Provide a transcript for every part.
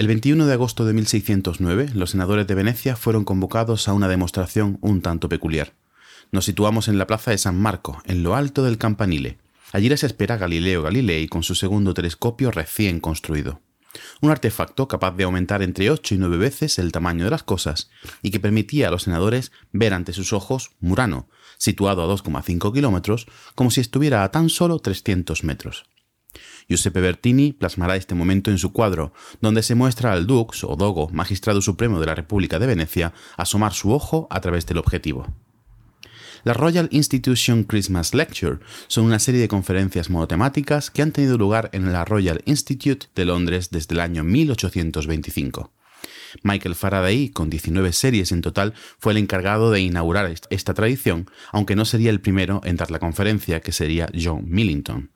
El 21 de agosto de 1609, los senadores de Venecia fueron convocados a una demostración un tanto peculiar. Nos situamos en la plaza de San Marco, en lo alto del campanile. Allí les espera Galileo Galilei con su segundo telescopio recién construido. Un artefacto capaz de aumentar entre 8 y 9 veces el tamaño de las cosas y que permitía a los senadores ver ante sus ojos Murano, situado a 2,5 kilómetros, como si estuviera a tan solo 300 metros. Giuseppe Bertini plasmará este momento en su cuadro, donde se muestra al Dux o Dogo, magistrado supremo de la República de Venecia, asomar su ojo a través del objetivo. La Royal Institution Christmas Lecture son una serie de conferencias monotemáticas que han tenido lugar en la Royal Institute de Londres desde el año 1825. Michael Faraday, con 19 series en total, fue el encargado de inaugurar esta tradición, aunque no sería el primero en dar la conferencia, que sería John Millington.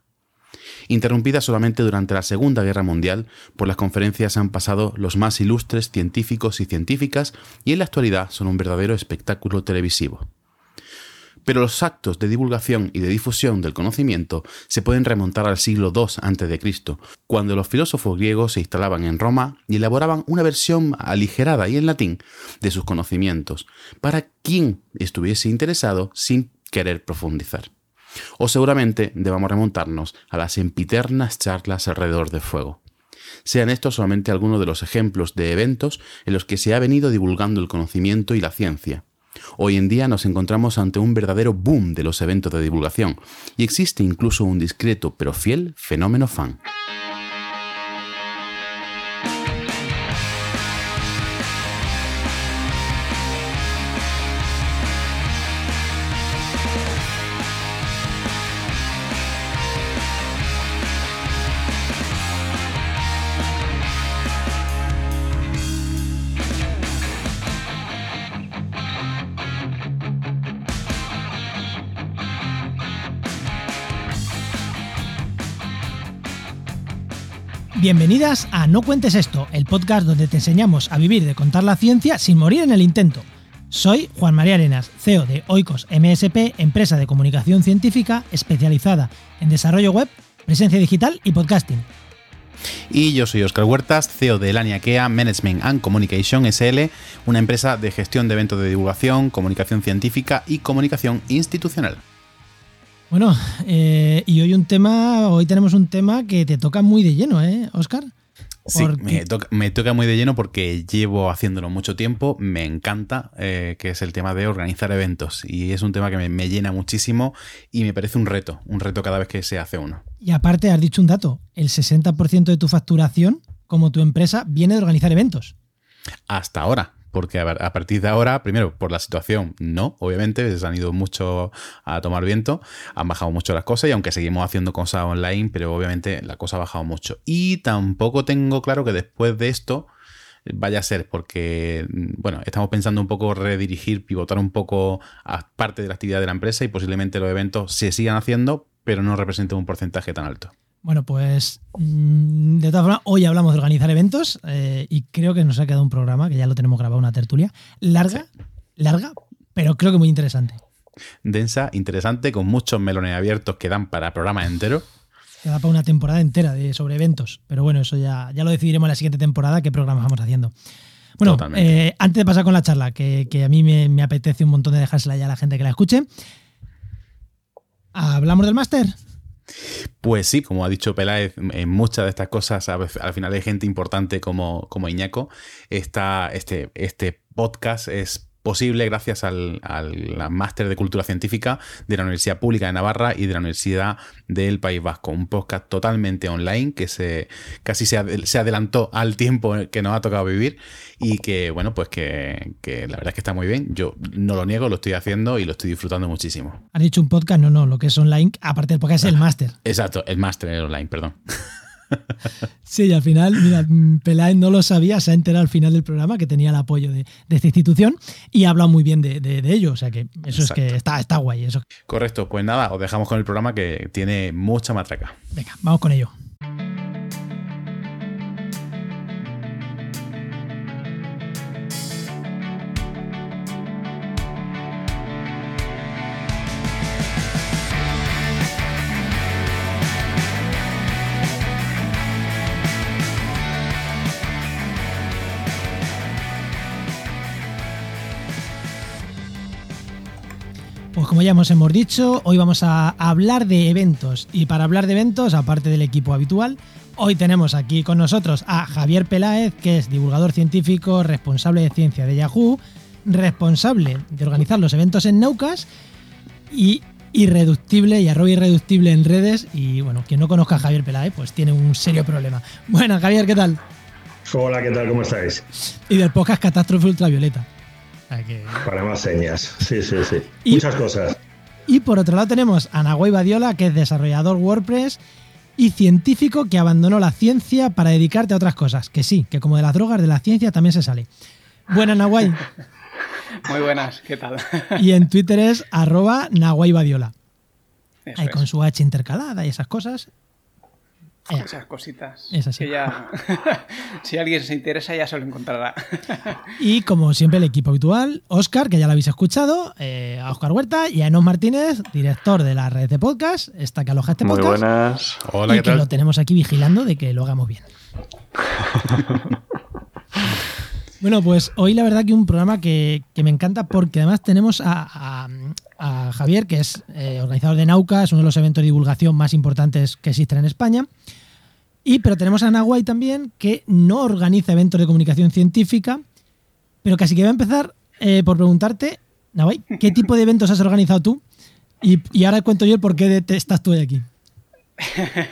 Interrumpida solamente durante la Segunda Guerra Mundial, por las conferencias han pasado los más ilustres científicos y científicas y en la actualidad son un verdadero espectáculo televisivo. Pero los actos de divulgación y de difusión del conocimiento se pueden remontar al siglo II a.C., cuando los filósofos griegos se instalaban en Roma y elaboraban una versión aligerada y en latín de sus conocimientos, para quien estuviese interesado sin querer profundizar. O seguramente debamos remontarnos a las empiternas charlas alrededor del fuego. Sean estos solamente algunos de los ejemplos de eventos en los que se ha venido divulgando el conocimiento y la ciencia, Hoy en día nos encontramos ante un verdadero boom de los eventos de divulgación y existe incluso un discreto pero fiel fenómeno fan. Bienvenidas a No Cuentes Esto, el podcast donde te enseñamos a vivir de contar la ciencia sin morir en el intento. Soy Juan María Arenas, CEO de Oikos MSP, empresa de comunicación científica especializada en desarrollo web, presencia digital y podcasting. Y yo soy Oscar Huertas, CEO de Elania Kea Management and Communication SL, una empresa de gestión de eventos de divulgación, comunicación científica y comunicación institucional. Bueno, eh, y hoy un tema, hoy tenemos un tema que te toca muy de lleno, ¿eh, Oscar? Sí, me, toca, muy de lleno porque llevo haciéndolo mucho tiempo, me encanta, eh, que es el tema de organizar eventos. Y es un tema que me, llena muchísimo y me parece un reto, un reto cada vez que se hace uno. Y aparte, has dicho un dato, el 60% de tu facturación como tu empresa viene de organizar eventos. Hasta ahora, porque a, partir de ahora, primero, por la situación, no, obviamente, se han ido mucho a tomar viento, han bajado mucho las cosas y aunque seguimos haciendo cosas online, pero obviamente la cosa ha bajado mucho. Y tampoco tengo claro que después de esto vaya a ser, porque, bueno, estamos pensando un poco redirigir, pivotar un poco a parte de la actividad de la empresa y posiblemente los eventos se sigan haciendo, pero no representen un porcentaje tan alto. Bueno, pues mm, de todas formas, hoy hablamos de organizar eventos eh, y creo que nos ha quedado un programa, que ya lo tenemos grabado, una tertulia, larga, larga, pero creo que muy interesante. Densa, interesante, con muchos melones abiertos que dan para programa entero. Que da para una temporada entera de, sobre eventos, pero bueno, eso ya, ya lo decidiremos en la siguiente temporada, qué programas vamos haciendo. Bueno, eh, antes de pasar con la charla, que, a mí me, me, apetece un montón de dejársela ya a la gente que la escuche, ¿hablamos del máster? Pues sí, como ha dicho Peláez, en muchas de estas cosas al final hay gente importante como, como Iñaco. este, este podcast es posible gracias al, máster de cultura científica de la Universidad Pública de Navarra y de la Universidad del País Vasco. Un podcast totalmente online que se casi se, adelantó al tiempo que nos ha tocado vivir y que, bueno, pues que, la verdad es que está muy bien. Yo no lo niego, lo estoy haciendo y lo estoy disfrutando muchísimo. ¿Has dicho un podcast? No, no, lo que es online, aparte del podcast es el máster. Exacto, el máster online, perdón. Sí, y al final, mira, Peláez no lo sabía, se ha enterado al final del programa que tenía el apoyo de, esta institución y ha hablado muy bien de, ello. O sea que eso es que está, está guay. Eso. Correcto, pues nada, os dejamos con el programa que tiene mucha matraca. Venga, vamos con ello. Como ya hemos, hemos dicho, hoy vamos a hablar de eventos. Y para hablar de eventos, aparte del equipo habitual, hoy tenemos aquí con nosotros a Javier Peláez, que es divulgador científico, responsable de ciencia de Yahoo, responsable de organizar los eventos en Naucas y irreductible y arroba irreductible en redes. Y bueno, quien no conozca a Javier Peláez, pues tiene un serio problema. Bueno, Javier, ¿qué tal? Hola, ¿qué tal? ¿Cómo estáis? Y del podcast Catástrofe Ultravioleta. Para más señas, sí, sí, sí. Muchas cosas. Y por otro lado tenemos a Nahuay Badiola, que es desarrollador WordPress y científico que abandonó la ciencia para dedicarte a otras cosas. Que sí, que como de las drogas de la ciencia también se sale. Buenas, Nahuay. Muy buenas, ¿qué tal? y en Twitter es arroba Nahuay Badiola. Ahí con su H intercalada y esas cosas. Esas cositas. Que ya, si alguien se interesa, ya se lo encontrará. y como siempre, el equipo habitual: Oscar, que ya lo habéis escuchado, eh, a Oscar Huerta y a Enos Martínez, director de la red de podcast, esta que aloja este podcast. Muy buenas. Hola, y que lo tenemos aquí vigilando de que lo hagamos bien. bueno, pues hoy la verdad que un programa que, me encanta porque además tenemos a, Javier, que es eh, organizador de Nauca, es uno de los eventos de divulgación más importantes que existen en España. Y pero tenemos a Nahuay también, que no organiza eventos de comunicación científica, pero casi que voy a empezar eh, por preguntarte, Nahuay, ¿qué tipo de eventos has organizado tú? Y, ahora cuento yo el por qué estás tú aquí.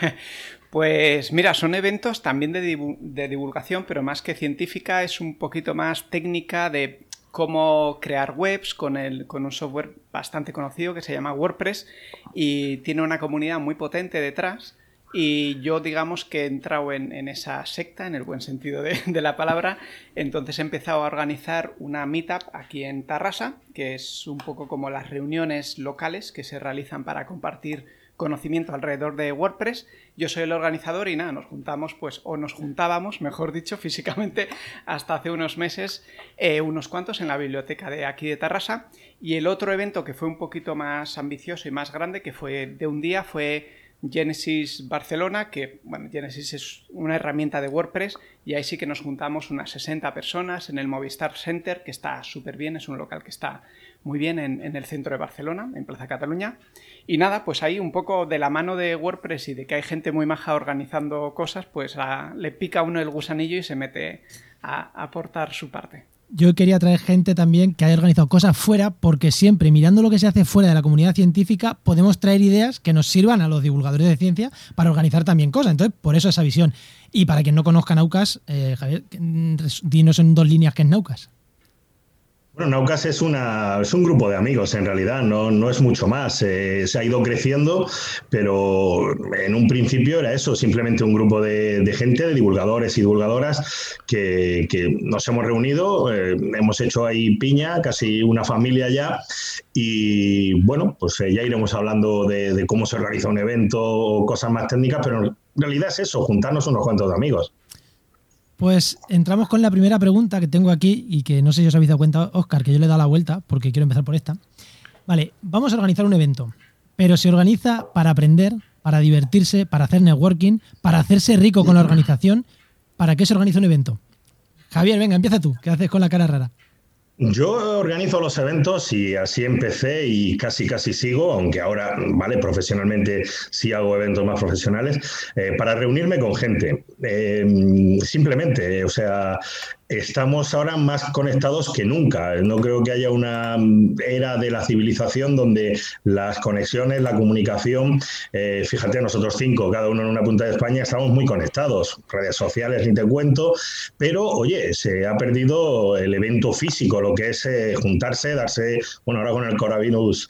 Pues mira, son eventos también de, divulgación, pero más que científica, es un poquito más técnica de cómo crear webs con, el, con un software bastante conocido que se llama WordPress y tiene una comunidad muy potente detrás y yo digamos que he entrado en, esa secta, en el buen sentido de, la palabra, entonces he empezado a organizar una meetup aquí en Tarrasa, que es un poco como las reuniones locales que se realizan para compartir conocimiento alrededor de WordPress. Yo soy el organizador y nada, nos juntamos, pues, o nos juntábamos, mejor dicho, físicamente, hasta hace unos meses, eh, unos cuantos en la biblioteca de aquí de Tarrasa. Y el otro evento que fue un poquito más ambicioso y más grande, que fue de un día, fue Genesis Barcelona, que bueno, Genesis es una herramienta de WordPress y ahí sí que nos juntamos unas 60 personas en el Movistar Center, que está súper bien, es un local que está muy bien en, el centro de Barcelona, en Plaza Cataluña. Y nada, pues ahí un poco de la mano de WordPress y de que hay gente muy maja organizando cosas, pues le pica uno el gusanillo y se mete a aportar su parte yo quería traer gente también que haya organizado cosas fuera, porque siempre mirando lo que se hace fuera de la comunidad científica, podemos traer ideas que nos sirvan a los divulgadores de ciencia para organizar también cosas. Entonces, por eso esa visión. Y para quien no conozca Naucas, eh, Javier, dinos en dos líneas qué es Naucas. Bueno, Naucas es, una, es un grupo de amigos en realidad, no, no es mucho más. Eh, se ha ido creciendo, pero en un principio era eso, simplemente un grupo de, gente, de divulgadores y divulgadoras que, nos hemos reunido, eh, hemos hecho ahí piña, casi una familia ya, y bueno, pues eh, ya iremos hablando de, de cómo se organiza un evento o cosas más técnicas, pero en realidad es eso, juntarnos unos cuantos de amigos. Pues entramos con la primera pregunta que tengo aquí y que no sé si os habéis dado cuenta, Oscar, que yo le he dado la vuelta porque quiero empezar por esta. Vale, vamos a organizar un evento, pero se organiza para aprender, para divertirse, para hacer networking, para hacerse rico con la organización. ¿Para qué se organiza un evento? Javier, venga, empieza tú, ¿qué haces con la cara rara? Yo organizo los eventos y así empecé y casi casi sigo, aunque ahora, vale, profesionalmente sí hago eventos más profesionales, eh, para reunirme con gente. Eh, simplemente, o sea, estamos ahora más conectados que nunca. No creo que haya una era de la civilización donde las conexiones, la comunicación, eh, fíjate, nosotros cinco, cada uno en una punta de España, estamos muy conectados. Redes sociales, ni te cuento, pero oye, se ha perdido el evento físico, lo que es eh, juntarse, darse, bueno, ahora con el coronavirus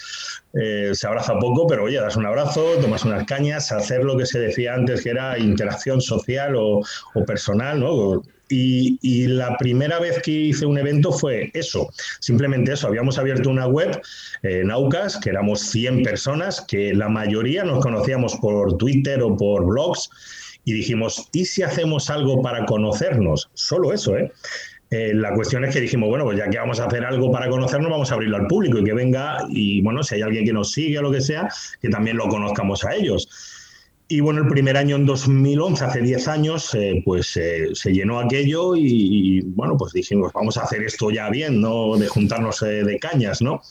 eh, se abraza poco, pero oye, das un abrazo, tomas unas cañas, hacer lo que se decía antes que era interacción social o personal, ¿no? Y, la primera vez que hice un evento fue eso, simplemente eso. Habíamos abierto una web, en Naucas, que éramos 100 personas, que la mayoría nos conocíamos por Twitter o por blogs, y dijimos, ¿y si hacemos algo para conocernos? Solo eso, ¿eh? ¿eh? la cuestión es que dijimos, bueno, pues ya que vamos a hacer algo para conocernos, vamos a abrirlo al público y que venga, y bueno, si hay alguien que nos sigue o lo que sea, que también lo conozcamos a ellos. Y bueno, el primer año en 2011, hace 10 años, eh, pues eh, se llenó aquello y, bueno, pues dijimos, vamos a hacer esto ya bien, no de juntarnos eh, de cañas, ¿no?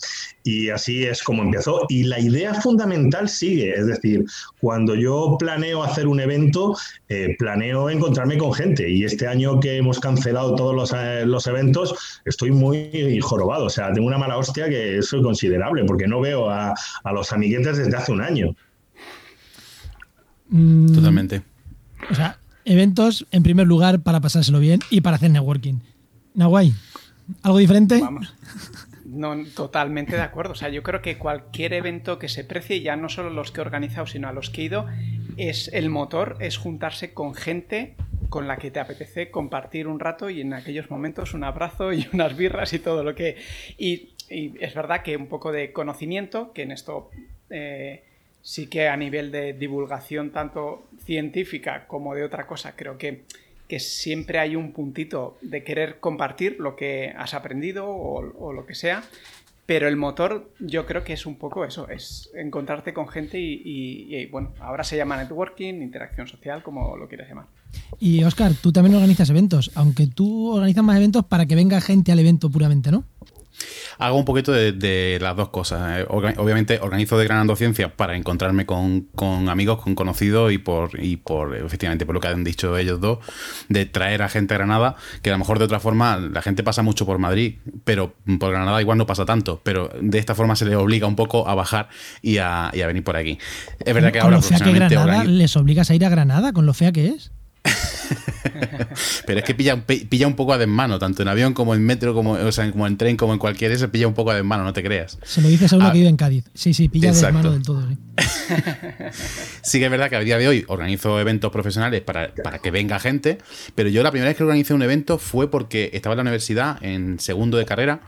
Y así es como empezó. Y la idea fundamental sigue, es decir, cuando yo planeo hacer un evento, planeo encontrarme con gente. Y este año que hemos cancelado todos los, los eventos, estoy muy jorobado. O sea, tengo una mala hostia que es considerable, porque no veo a, a los amiguetes desde hace un año. Mm, Totalmente. O sea, eventos en primer lugar para pasárselo bien y para hacer networking. Nahuay, ¿algo diferente? Vamos. No, totalmente de acuerdo. O sea, yo creo que cualquier evento que se precie, ya no solo los que he organizado, sino a los que he ido, es el motor, es juntarse con gente con la que te apetece compartir un rato y en aquellos momentos un abrazo y unas birras y todo lo que... Y, es verdad que un poco de conocimiento, que en esto eh, sí que a nivel de divulgación tanto científica como de otra cosa, creo que, que siempre hay un puntito de querer compartir lo que has aprendido o, lo que sea. Pero el motor yo creo que es un poco eso, es encontrarte con gente y, bueno, ahora se llama networking, interacción social, como lo quieras llamar. Y Oscar, tú también organizas eventos, aunque tú organizas más eventos para que venga gente al evento puramente, ¿no? Hago un poquito de, las dos cosas. Eh, obviamente organizo de Granando Ciencia para encontrarme con, amigos, con conocidos y por, y por, efectivamente, por lo que han dicho ellos dos, de traer a gente a Granada, que a lo mejor de otra forma la gente pasa mucho por Madrid, pero por Granada igual no pasa tanto, pero de esta forma se les obliga un poco a bajar y a, venir por aquí. Es verdad que ahora lo fea que Granada, ¿Les obligas a ir a Granada con lo fea que es? Pero es que pilla, pilla un poco a desmano, tanto en avión como en metro, como, como en tren, como en cualquier se pilla un poco a desmano, no te creas. Se lo dices a uno ah, que vive en Cádiz. Sí, sí, pilla a desmano del todo. Sí. que es verdad que a día de hoy organizo eventos profesionales para, para, que venga gente, pero yo la primera vez que organicé un evento fue porque estaba en la universidad en segundo de carrera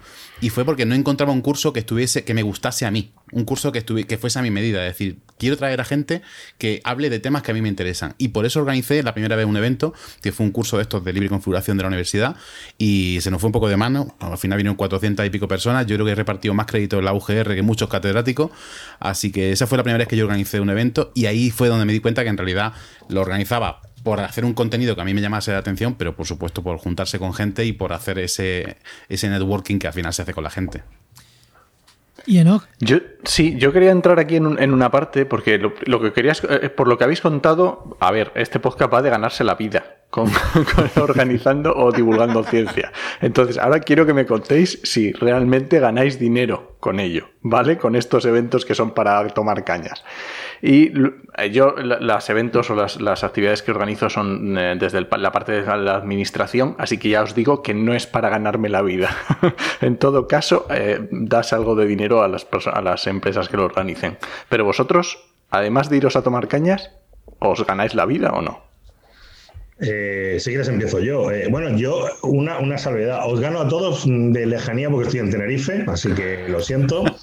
y fue porque no encontraba un curso que estuviese que me gustase a mí, un curso que estuviese que fuese a mi medida, es decir, quiero traer a gente que hable de temas que a mí me interesan. Y por eso organicé la primera vez un evento que fue un curso de estos de libre configuración de la universidad y se nos fue un poco de mano, al final vinieron 400 y pico personas, yo creo que he repartido más crédito en la UGR que muchos catedráticos, así que esa fue la primera vez que yo organicé un evento y ahí fue donde me di cuenta que en realidad lo organizaba por hacer un contenido que a mí me llamase la atención, pero por supuesto por juntarse con gente y por hacer ese, ese networking que al final se hace con la gente. ¿Y Enoch? Yo, sí, yo quería entrar aquí en, en una parte, porque lo, que querías, eh, por lo que habéis contado, a ver, este podcast va de ganarse la vida con, organizando o divulgando ciencia. Entonces, ahora quiero que me contéis si realmente ganáis dinero con ello, ¿vale? Con estos eventos que son para tomar cañas. Y eh, yo, los eventos o las, actividades que organizo son eh, desde la parte de la administración, así que ya os digo que no es para ganarme la vida. en todo caso, eh, das algo de dinero a las, a las empresas que lo organicen. Pero vosotros, además de iros a tomar cañas, ¿os ganáis la vida o no? Eh, si quieres empiezo yo. Eh, bueno, yo una, una, salvedad. Os gano a todos de lejanía porque estoy en Tenerife, así que lo siento.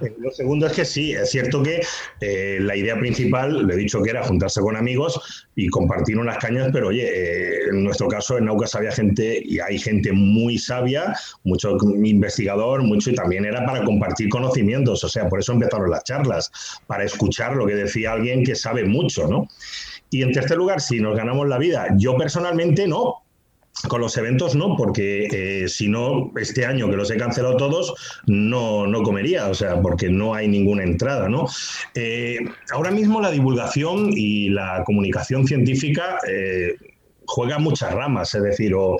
Eh, lo segundo es que sí, es cierto que eh, la idea principal, le he dicho que era juntarse con amigos y compartir unas cañas, pero oye, en nuestro caso en Naucas había gente y hay gente muy sabia, mucho investigador, mucho y también era para compartir conocimientos, o sea, por eso empezaron las charlas, para escuchar lo que decía alguien que sabe mucho, ¿no? Y en tercer lugar, si nos ganamos la vida, yo personalmente no, con los eventos no, porque eh, si no, este año que los he cancelado todos, no, no comería, o sea, porque no hay ninguna entrada, ¿no? Eh, ahora mismo la divulgación y la comunicación científica eh, juega muchas ramas, es decir, o,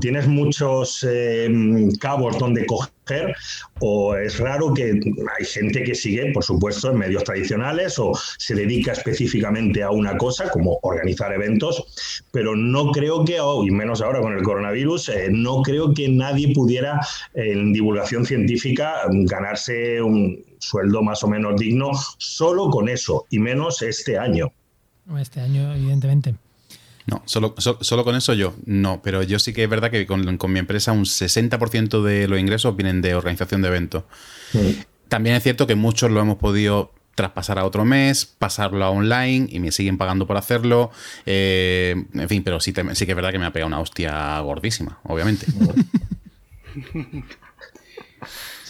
tienes muchos em, cabos donde coger, o es raro que hay gente que sigue, por supuesto, en medios tradicionales o se dedica específicamente a una cosa, como organizar eventos, pero no creo que, y menos ahora con el coronavirus, eh, no creo que nadie pudiera en divulgación científica ganarse un sueldo más o menos digno solo con eso, y menos este año. Este año, evidentemente. No, solo, solo con eso yo, no, pero yo sí que es verdad que con, mi empresa un 60% de los ingresos vienen de organización de eventos. También es cierto que muchos lo hemos podido traspasar a otro mes, pasarlo a online y me siguen pagando por hacerlo. Eh, en fin, pero sí, sí que es verdad que me ha pegado una hostia gordísima, obviamente.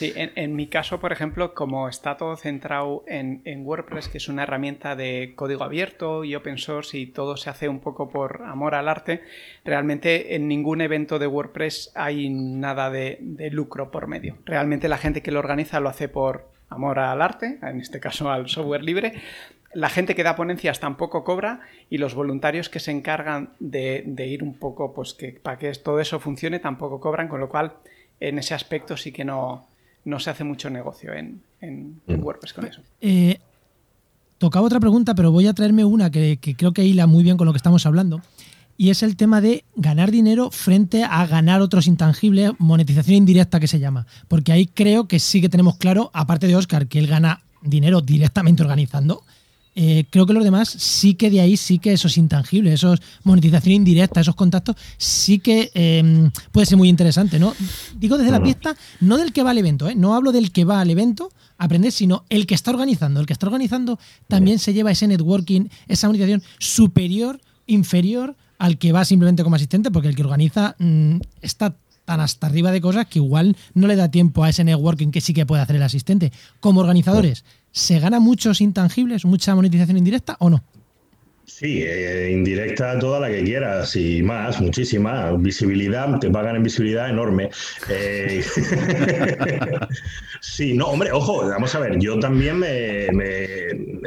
Sí, en, mi caso, por ejemplo, como está todo centrado en, WordPress, que es una herramienta de código abierto y open source y todo se hace un poco por amor al arte, realmente en ningún evento de WordPress hay nada de, de lucro por medio. Realmente la gente que lo organiza lo hace por amor al arte, en este caso al software libre, la gente que da ponencias tampoco cobra y los voluntarios que se encargan de, ir un poco, pues que para que todo eso funcione tampoco cobran, con lo cual en ese aspecto sí que no, no se hace mucho negocio en, mm. WordPress con eso. Eh, tocaba otra pregunta, pero voy a traerme una que, que creo que hila muy bien con lo que estamos hablando. Y es el tema de ganar dinero frente a ganar otros intangibles, monetización indirecta que se llama. Porque ahí creo que sí que tenemos claro, aparte de Oscar, que él gana dinero directamente organizando, eh, creo que los demás sí que de ahí sí que esos intangibles, esos monetización indirecta, esos contactos, sí que em, puede ser muy interesante, ¿no? Digo desde la pista, no del que va al evento, ¿eh? no hablo del que va al evento a aprender, sino el que está organizando. El que está organizando también se lleva ese networking, esa monetización superior, inferior al que va simplemente como asistente, porque el que organiza mm, está tan hasta arriba de cosas que igual no le da tiempo a ese networking que sí que puede hacer el asistente. Como organizadores, ¿se gana muchos intangibles, mucha monetización indirecta o no? Sí, eh, indirecta toda la que quieras y más, muchísima. Visibilidad, te pagan en visibilidad enorme. Eh, sí, no, hombre, ojo, vamos a ver, yo también me,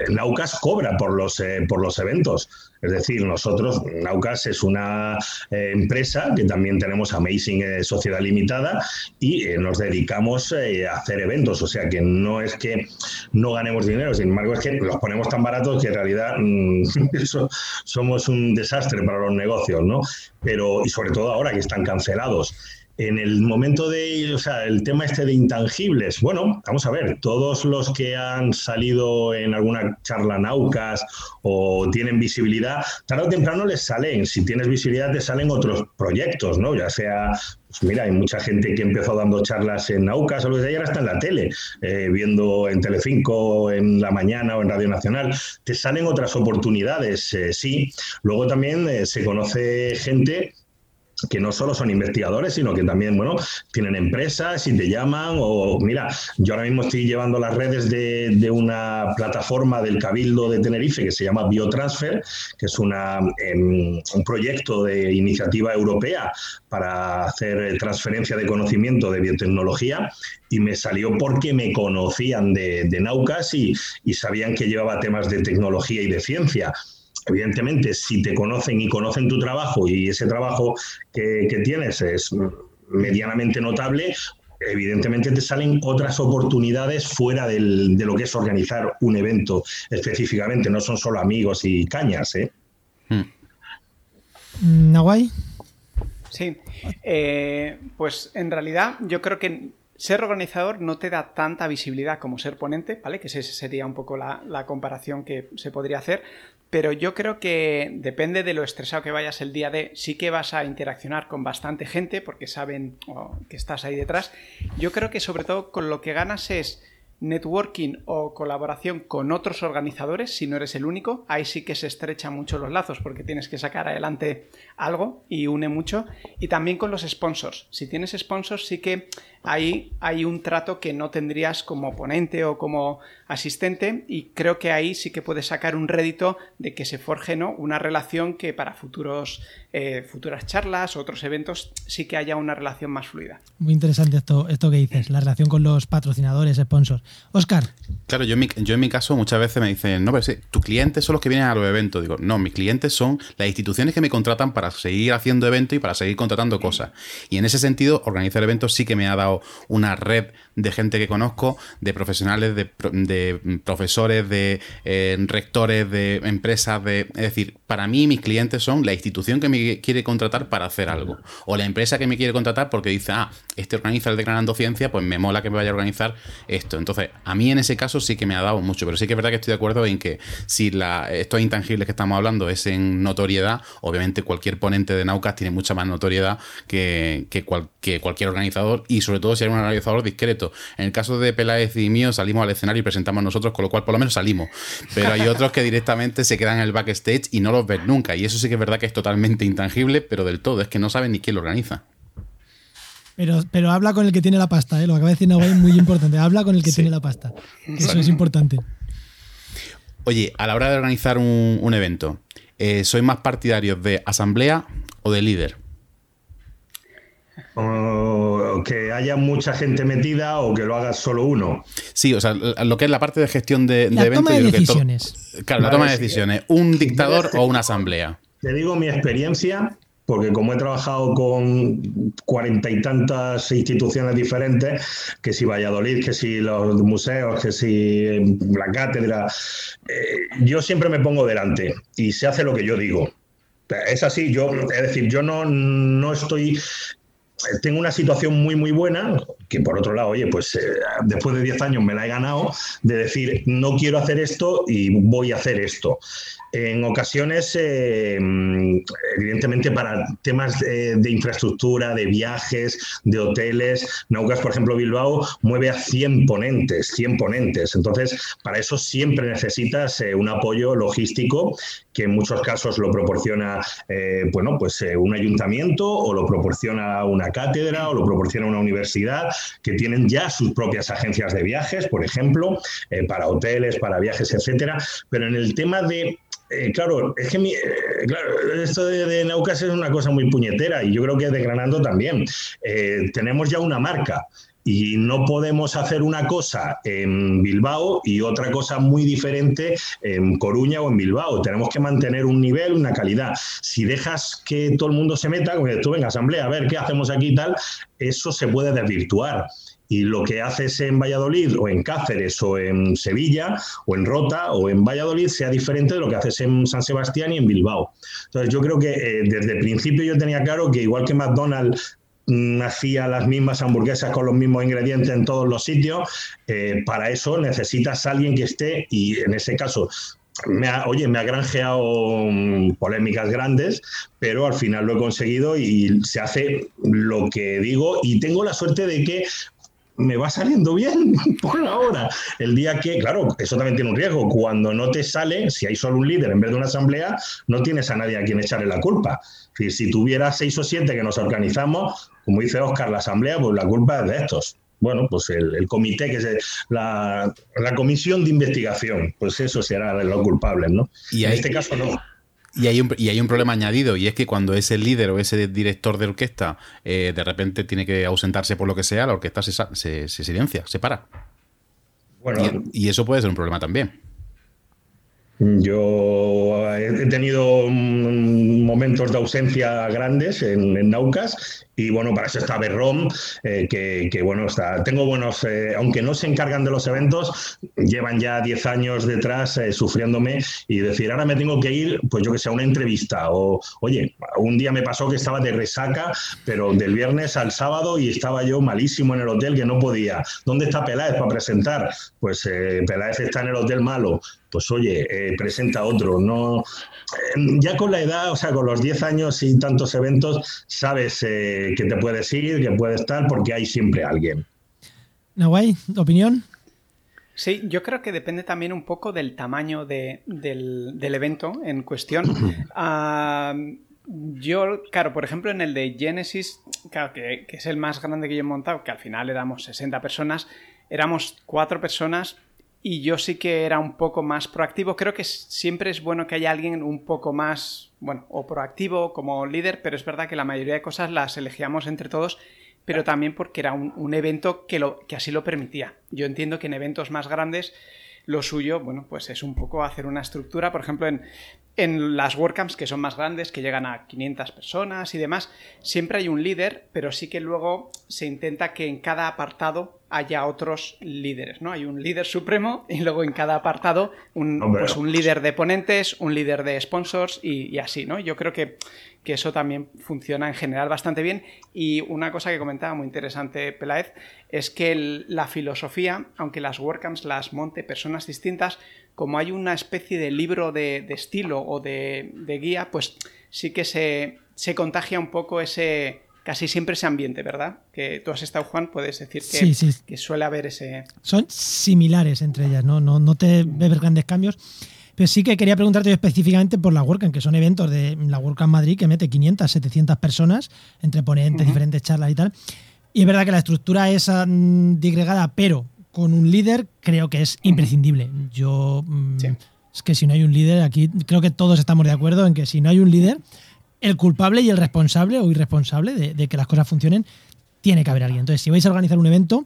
Naucas cobra por los, eh, por los eventos. Es decir, nosotros, Naucas es una eh, empresa que también tenemos Amazing eh, Sociedad Limitada y eh, nos dedicamos a hacer eventos. O sea que no es que no ganemos dinero, sin embargo es que los ponemos tan baratos que en realidad mm, somos un desastre para los negocios, ¿no? Pero, y sobre todo ahora que están cancelados. En el momento de, o sea, el tema este de intangibles, bueno, vamos a ver, todos los que han salido en alguna charla Naucas o tienen visibilidad, tarde o temprano les salen, si tienes visibilidad te salen otros proyectos, ¿no? Ya sea, pues mira, hay mucha gente que empezó dando charlas en Naucas o lo que sea, ahora está en la tele, eh, viendo en Telecinco, en la mañana o en Radio Nacional, te salen otras oportunidades, eh, sí. Luego también eh, se conoce gente que no solo son investigadores, sino que también, bueno, tienen empresas y te llaman o, mira, yo ahora mismo estoy llevando las redes de, una plataforma del Cabildo de Tenerife que se llama Biotransfer, que es una, em, un proyecto de iniciativa europea para hacer transferencia de conocimiento de biotecnología y me salió porque me conocían de, de Naucas y, y sabían que llevaba temas de tecnología y de ciencia evidentemente, si te conocen y conocen tu trabajo y ese trabajo que, tienes es medianamente notable, evidentemente te salen otras oportunidades fuera de lo que es organizar un evento específicamente, no son solo amigos y cañas. ¿eh? Hmm. ¿Nahuay? Sí, eh, pues en realidad yo creo que ser organizador no te da tanta visibilidad como ser ponente, ¿vale? Que esa sería un poco la, la, comparación que se podría hacer pero yo creo que depende de lo estresado que vayas el día de, sí que vas a interaccionar con bastante gente porque saben que estás ahí detrás. Yo creo que sobre todo con lo que ganas es networking o colaboración con otros organizadores, si no eres el único, ahí sí que se estrechan mucho los lazos porque tienes que sacar adelante algo y une mucho. Y también con los sponsors. Si tienes sponsors, sí que ahí hay un trato que no tendrías como ponente o como asistente y creo que ahí sí que puedes sacar un rédito de que se forje ¿no? una relación que para futuros, eh, futuras charlas o otros eventos sí que haya una relación más fluida. Muy interesante esto, esto que dices, la relación con los patrocinadores, sponsors. Oscar. Claro, yo en mi, yo en mi caso muchas veces me dicen, no, pero sí, tus clientes son los que vienen a los eventos. Digo, no, mis clientes son las instituciones que me contratan para seguir haciendo eventos y para seguir contratando cosas. Y en ese sentido, organizar eventos sí que me ha dado una red de gente que conozco, de profesionales, de, profesores, de eh, rectores, de empresas, de... Es decir, para mí mis clientes son la institución que me quiere contratar para hacer algo. O la empresa que me quiere contratar porque dice, ah, este organiza el Declarando Ciencia, pues me mola que me vaya a organizar esto. Entonces, a mí en ese caso sí que me ha dado mucho, pero sí que es verdad que estoy de acuerdo en que si la, estos intangibles que estamos hablando es en notoriedad, obviamente cualquier ponente de Naucas tiene mucha más notoriedad que, que, que cualquier organizador y sobre todo si hay un organizador discreto. En el caso de Peláez y mío salimos al escenario y presentamos nosotros, con lo cual por lo menos salimos. Pero hay otros que directamente se quedan en el backstage y no los ven nunca. Y eso sí que es verdad que es totalmente intangible, pero del todo, es que no saben ni quién lo organiza. Pero, pero habla con el que tiene la pasta, ¿eh? lo que acaba de decir Nahuay es muy importante. Habla con el que tiene la pasta. eso es importante. Oye, a la hora de organizar un, evento, eh, ¿sois más partidarios de asamblea o de líder? O que haya mucha gente metida o que lo haga solo uno. Sí, o sea, lo que es la parte de gestión de, la eventos. Toma de decisiones. claro, la toma de decisiones. ¿Un dictador o una asamblea? Te digo mi experiencia, porque como he trabajado con cuarenta y tantas instituciones diferentes, que si Valladolid, que si los museos, que si la cátedra, eh, yo siempre me pongo delante y se hace lo que yo digo. Es así, yo, es decir, yo no, no estoy tengo una situación muy, muy buena, que por otro lado, oye, pues eh, después de 10 años me la he ganado, de decir, no quiero hacer esto y voy a hacer esto. En ocasiones, eh, evidentemente, para temas de, infraestructura, de viajes, de hoteles, Naucas, por ejemplo, Bilbao mueve a 100 ponentes, 100 ponentes. Entonces, para eso siempre necesitas eh, un apoyo logístico que en muchos casos lo proporciona, bueno, pues un ayuntamiento o lo proporciona una cátedra o lo proporciona una universidad que tienen ya sus propias agencias de viajes, por ejemplo, para hoteles, para viajes, etcétera. Pero en el tema de eh, claro, es que eh, esto de, Naucas es una cosa muy puñetera y yo creo que de Granando también. Eh, tenemos ya una marca y no podemos hacer una cosa en Bilbao y otra cosa muy diferente en Coruña o en Bilbao. Tenemos que mantener un nivel, una calidad. Si dejas que todo el mundo se meta, como tú venga asamblea, a ver qué hacemos aquí y tal, eso se puede desvirtuar y lo que haces en Valladolid o en Cáceres o en Sevilla o en Rota o en Valladolid sea diferente de lo que haces en San Sebastián y en Bilbao. Entonces yo creo que eh, desde el principio yo tenía claro que igual que McDonald's hacía las mismas hamburguesas con los mismos ingredientes en todos los sitios, eh, para eso necesitas alguien que esté y en ese caso me ha, oye, me ha granjeado mm, polémicas grandes, pero al final lo he conseguido y se hace lo que digo y tengo la suerte de que me va saliendo bien por ahora. El día que, claro, eso también tiene un riesgo. Cuando no te sale, si hay solo un líder en vez de una asamblea, no tienes a nadie a quien echarle la culpa. Si, si tuviera seis o siete que nos organizamos, como dice Oscar, la asamblea, pues la culpa es de estos. Bueno, pues el, comité, que es la, comisión de investigación, pues eso será lo culpable, ¿no? Y en este caso no. Y hay, un, y hay un problema añadido, y es que cuando ese líder o ese director de orquesta eh, de repente tiene que ausentarse por lo que sea, la orquesta se, se, se silencia, se para. Bueno, y, eso puede ser un problema también. Yo he tenido momentos de ausencia grandes en, en Naucas y bueno, para eso está Berrom, eh, que, bueno, está, tengo buenos, eh, aunque no se encargan de los eventos, llevan ya 10 años detrás eh, sufriéndome y decir, ahora me tengo que ir, pues yo que sé, a una entrevista. O, oye, un día me pasó que estaba de resaca, pero del viernes al sábado y estaba yo malísimo en el hotel que no podía. ¿Dónde está Peláez para presentar? Pues Peláez está en el hotel malo. Pues oye, presenta otro. No, ya con la edad, o sea, con los 10 años y tantos eventos, sabes que te puedes ir, que puedes estar, porque hay siempre alguien. Nahuay, ¿opinión? Sí, yo creo que depende también un poco del tamaño del, evento en cuestión. yo, claro, por ejemplo, en el de Genesis, claro, que, que, es el más grande que yo he montado, que al final éramos 60 personas, éramos cuatro personas y yo sí que era un poco más proactivo. Creo que siempre es bueno que haya alguien un poco más, bueno, o proactivo como líder, pero es verdad que la mayoría de cosas las elegíamos entre todos, pero también porque era un, evento que, lo, que así lo permitía. Yo entiendo que en eventos más grandes lo suyo, bueno, pues es un poco hacer una estructura, por ejemplo, en, en las WordCamps que son más grandes, que llegan a 500 personas y demás, siempre hay un líder, pero sí que luego se intenta que en cada apartado haya otros líderes, ¿no? Hay un líder supremo y luego en cada apartado un, pues un líder de ponentes, un líder de sponsors y, así, ¿no? Yo creo que, que, eso también funciona en general bastante bien y una cosa que comentaba muy interesante Peláez es que la filosofía, aunque las WordCamps las monte personas distintas, como hay una especie de libro de, estilo o de, guía, pues sí que se, contagia un poco ese, casi siempre ese ambiente, ¿verdad? Que tú has estado, Juan, puedes decir que, que suele haber ese... Son similares entre ellas, ¿no? No, no te ves grandes cambios. Pero sí que quería preguntarte específicamente por la WordCamp, que son eventos de la WordCamp Madrid que mete 500, 700 personas entre ponentes, diferentes charlas y tal. Y es verdad que la estructura es mm, digregada, pero con un líder creo que es imprescindible. Yo mm, es que si no hay un líder, aquí creo que todos estamos de acuerdo en que si no hay un líder, el culpable y el responsable o irresponsable de, que las cosas funcionen, tiene que haber alguien. Entonces, si vais a organizar un evento,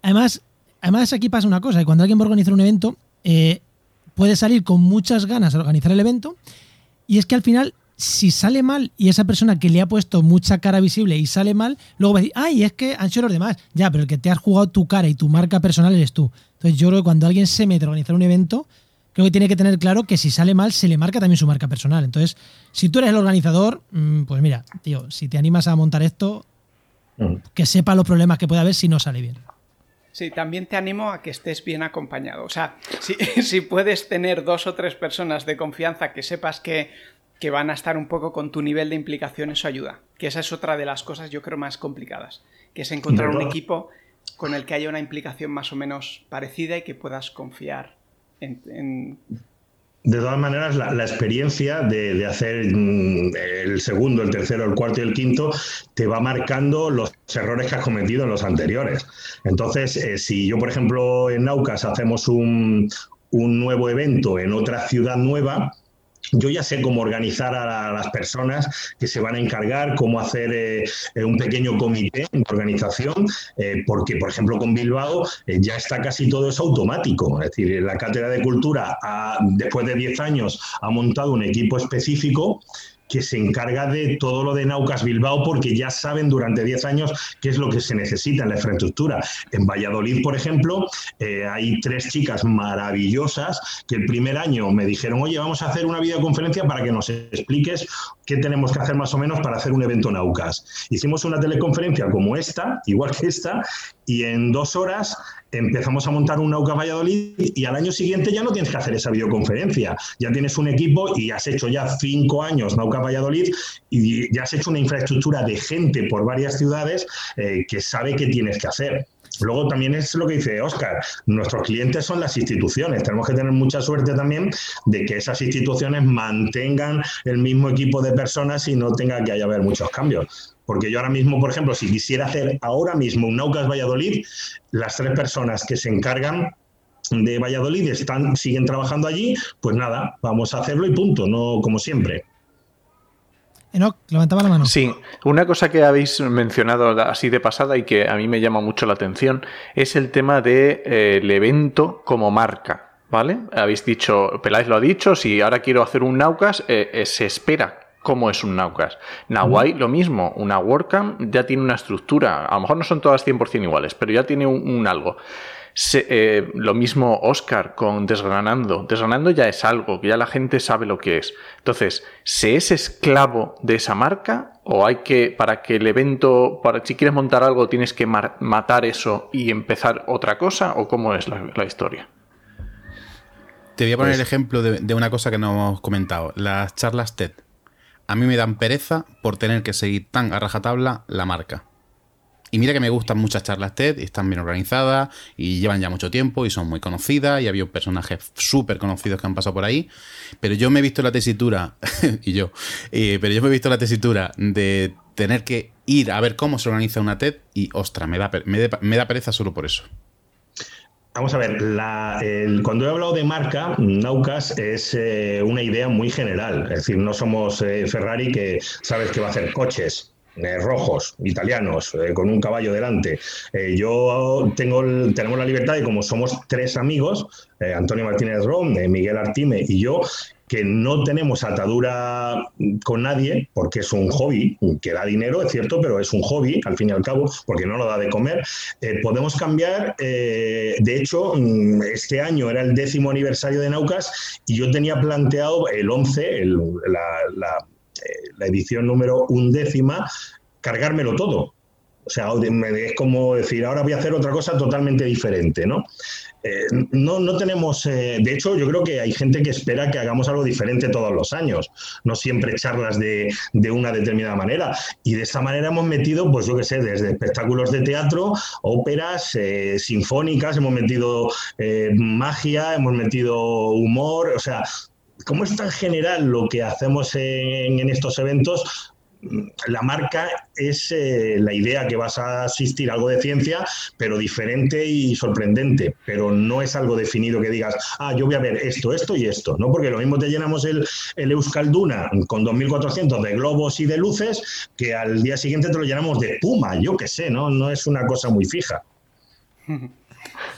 además, además aquí pasa una cosa, y cuando alguien va a organizar un evento, eh, puede salir con muchas ganas a organizar el evento, y es que al final si sale mal y esa persona que le ha puesto mucha cara visible y sale mal, luego va a decir, ay, es que han sido los demás. Ya, pero el que te has jugado tu cara y tu marca personal eres tú. Entonces yo creo que cuando alguien se mete a organizar un evento, creo que tiene que tener claro que si sale mal, se le marca también su marca personal. Entonces, si tú eres el organizador, mm, pues mira, tío, si te animas a montar esto, mm. que sepa los problemas que puede haber si no sale bien. Sí, también te animo a que estés bien acompañado. O sea, si, si puedes tener dos o tres personas de confianza que sepas que que van a estar un poco con tu nivel de implicación, eso ayuda. Que esa es otra de las cosas, yo creo, más complicadas. Que es encontrar un equipo con el que haya una implicación más o menos parecida y que puedas confiar en. De todas maneras, la, experiencia de, hacer mm, el segundo, el tercero, el cuarto y el quinto te va marcando los errores que has cometido en los anteriores. Entonces, eh, si yo, por ejemplo, en Naucas hacemos un, un nuevo evento en otra ciudad nueva, yo ya sé cómo organizar a, las personas que se van a encargar, cómo hacer eh, eh, un pequeño comité de organización, eh, porque, por ejemplo, con Bilbao ya está casi todo eso automático. Es decir, la Cátedra de Cultura, después de 10 años, ha montado un equipo específico que se encarga de todo lo de Naucas Bilbao porque ya saben durante 10 años qué es lo que se necesita en la infraestructura. En Valladolid, por ejemplo, eh, hay tres chicas maravillosas que el primer año me dijeron, oye, vamos a hacer una videoconferencia para que nos expliques qué tenemos que hacer más o menos para hacer un evento Naucas. Hicimos una teleconferencia como esta, igual que esta, y en dos horas empezamos a montar un Nauca Valladolid y al año siguiente ya no tienes que hacer esa videoconferencia. Ya tienes un equipo y has hecho ya cinco años Nauca Valladolid y ya has hecho una infraestructura de gente por varias ciudades eh, que sabe qué tienes que hacer. Luego también es lo que dice Oscar, nuestros clientes son las instituciones, tenemos que tener mucha suerte también de que esas instituciones mantengan el mismo equipo de personas y no tenga que haber muchos cambios. Porque yo ahora mismo, por ejemplo, si quisiera hacer ahora mismo un Naucas Valladolid, las tres personas que se encargan de Valladolid están, siguen trabajando allí, pues nada, vamos a hacerlo y punto, no como siempre. Enoch, levantaba la mano. Sí, una cosa que habéis mencionado así de pasada y que a mí me llama mucho la atención es el tema del de, eh, evento como marca. ¿Vale? Habéis dicho, Peláez lo ha dicho, si ahora quiero hacer un Naucas, eh, eh, se espera cómo es un Naucas. Nahuay, lo mismo, una WordCamp ya tiene una estructura, a lo mejor no son todas 100% iguales, pero ya tiene un, algo. Eh, lo mismo Oscar con Desgranando. Desgranando ya es algo, que ya la gente sabe lo que es. Entonces, ¿se es esclavo de esa marca? ¿O hay que, para que el evento, para si quieres montar algo, tienes que matar eso y empezar otra cosa? ¿O cómo es la, historia? Te voy a poner pues el ejemplo de, de, una cosa que no hemos comentado, las charlas TED a mí me dan pereza por tener que seguir tan a rajatabla la marca. Y mira que me gustan muchas charlas TED, están bien organizadas y llevan ya mucho tiempo y son muy conocidas y había personajes súper conocidos que han pasado por ahí. Pero yo me he visto la tesitura, y yo, eh, pero yo me he visto la tesitura de tener que ir a ver cómo se organiza una TED y ostra, me da, me da pereza solo por eso. Vamos a ver, cuando he hablado de marca, Naucas es eh, una idea muy general. Es decir, no somos eh, Ferrari que sabes que va a hacer coches. Eh, rojos, italianos, con un caballo delante. yo tengo tenemos la libertad y como somos tres amigos, Antonio Martínez Rom, Miguel Artime y yo, que no tenemos atadura con nadie, porque es un hobby que da dinero, es cierto, pero es un hobby, al fin y al cabo, porque no lo da de comer. Eh, podemos cambiar, eh, de hecho, mm, este año era el décimo aniversario de Naucas y yo tenía planteado el 11, el, la, eh, la edición número undécima, cargármelo todo. O sea, es como decir, ahora voy a hacer otra cosa totalmente diferente, ¿no? Eh, no, no tenemos, eh, de hecho, yo creo que hay gente que espera que hagamos algo diferente todos los años, no siempre charlas de, una determinada manera. Y de esta manera hemos metido, pues yo qué sé, desde espectáculos de teatro, óperas, eh, sinfónicas, hemos metido magia, hemos metido humor, o sea, como es tan general lo que hacemos en, estos eventos, la marca es eh, la idea que vas a asistir a algo de ciencia, pero diferente y sorprendente, pero no es algo definido que digas, ah, yo voy a ver esto, esto y esto, ¿no? Porque lo mismo te llenamos el, el Euskalduna con 2.400 de globos y de luces que al día siguiente te lo llenamos de puma, yo qué sé, ¿no? No es una cosa muy fija.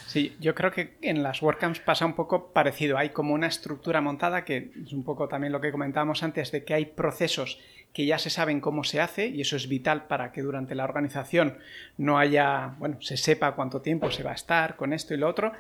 Sí, yo creo que en las WordCamps pasa un poco parecido. Hay como una estructura montada que es un poco también lo que comentábamos antes de que hay procesos que ya se saben cómo se hace y eso es vital para que durante la organización no haya, bueno, se sepa cuánto tiempo se va a estar con esto y lo otro,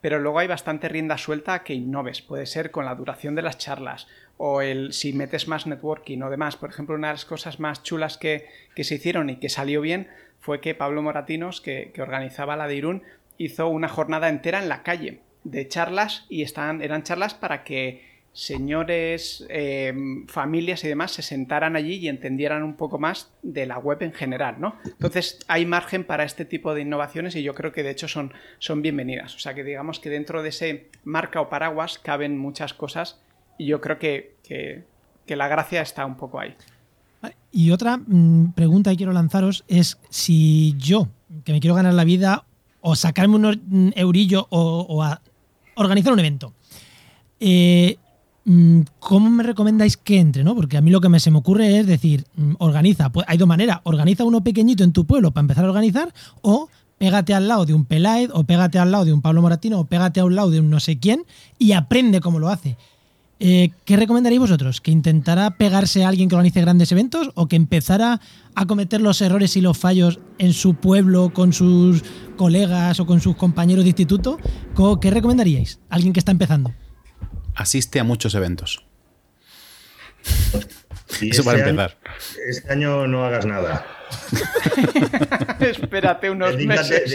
pero luego hay bastante rienda suelta que innoves. Puede ser con la duración de las charlas o el si metes más networking o demás. Por ejemplo, una de las cosas más chulas que, se hicieron y que salió bien fue que Pablo Moratinos, que, que organizaba la de Irún, hizo una jornada entera en la calle de charlas y eran charlas para que señores, em, familias y demás se sentaran allí y entendieran un poco más de la web en general, ¿no? Entonces hay margen para este tipo de innovaciones y yo creo que de hecho son, son bienvenidas. O sea que digamos que dentro de ese marca o paraguas caben muchas cosas y yo creo que, que la gracia está un poco ahí. Y otra mm, pregunta que quiero lanzaros es si yo, que me quiero ganar la vida o sacarme unos mm, eurillos o, a organizar un evento. Eh, mm, ¿Cómo me recomendáis que entre? ¿no? Porque a mí lo que me se me ocurre es decir, mm, organiza, pues hay dos maneras, organiza uno pequeñito en tu pueblo para empezar a organizar o pégate al lado de un Pelaed o pégate al lado de un Pablo Moratino o pégate a un lado de un no sé quién y aprende cómo lo hace. Eh, ¿Qué recomendaréis vosotros? ¿Que intentara pegarse a alguien que organice grandes eventos o que empezara a cometer los errores y los fallos en su pueblo con sus colegas o con sus compañeros de instituto? ¿Qué recomendaríais? Alguien que está empezando. Asiste a muchos eventos. Eso para empezar. este año no hagas nada. Espérate unos meses.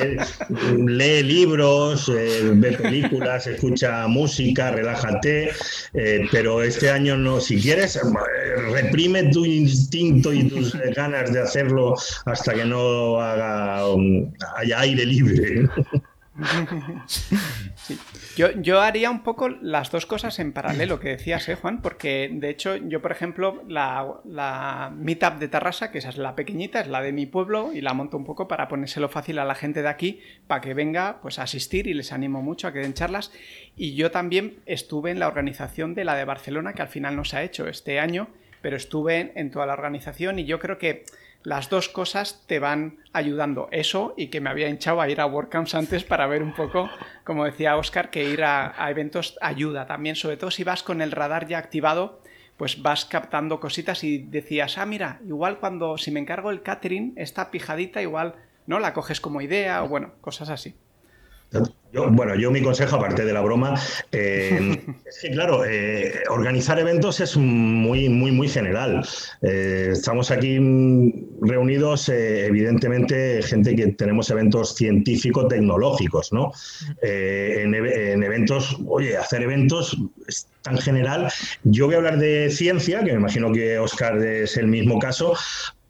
lee libros, eh, ve películas, escucha música, relájate, eh, pero este año no, si quieres, eh, reprime tu instinto y tus ganas de hacerlo hasta que no haga, um, haya aire libre. Yo, haría un poco las dos cosas en paralelo que decías, ¿eh, Juan? Porque de hecho, yo, por ejemplo, la, Meetup de Tarrasa, que esa es la pequeñita, es la de mi pueblo, y la monto un poco para ponérselo fácil a la gente de aquí, para que venga pues, a asistir y les animo mucho a que den charlas. Y yo también estuve en la organización de la de Barcelona, que al final no se ha hecho este año, pero estuve en toda la organización y yo creo que las dos cosas te van ayudando. Eso y que me había hinchado a ir a WordCamps antes para ver un poco, como decía Oscar, que ir a, eventos ayuda también, sobre todo si vas con el radar ya activado, pues vas captando cositas y decías, ah, mira, igual cuando si me encargo el catering, esta pijadita igual, ¿no? La coges como idea o bueno, cosas así. Yo, bueno, yo mi consejo, aparte de la broma, eh, es que, claro, eh, organizar eventos es muy, muy, muy general. Eh, estamos aquí reunidos, evidentemente, gente que tenemos eventos científico-tecnológicos, ¿no? En, en, eventos, oye, hacer eventos es tan general. Yo voy a hablar de ciencia, que me imagino que Oscar es el mismo caso,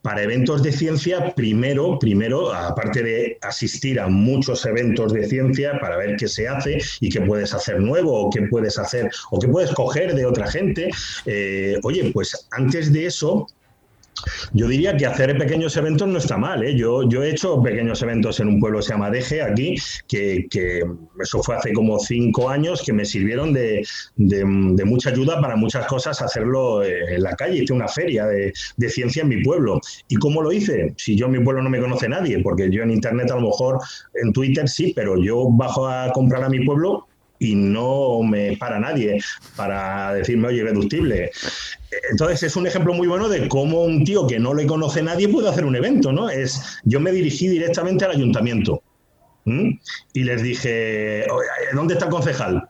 para eventos de ciencia, primero, primero, aparte de asistir a muchos eventos de ciencia para ver qué se hace y qué puedes hacer nuevo o qué puedes hacer o qué puedes coger de otra gente, eh, oye, pues antes de eso, yo diría que hacer pequeños eventos no está mal. ¿eh? Yo, yo he hecho pequeños eventos en un pueblo que se llama Deje, aquí, que, eso fue hace como cinco años, que me sirvieron de, mucha ayuda para muchas cosas hacerlo eh, en la calle. Hice una feria de, de, ciencia en mi pueblo. ¿Y cómo lo hice? Si yo en mi pueblo no me conoce nadie, porque yo en Internet a lo mejor, en Twitter sí, pero yo bajo a comprar a mi pueblo y no me para nadie para decirme, oye, reductible. Entonces es un ejemplo muy bueno de cómo un tío que no le conoce nadie puede hacer un evento, ¿no? Es, yo me dirigí directamente al ayuntamiento y les dije, ¿dónde está el concejal?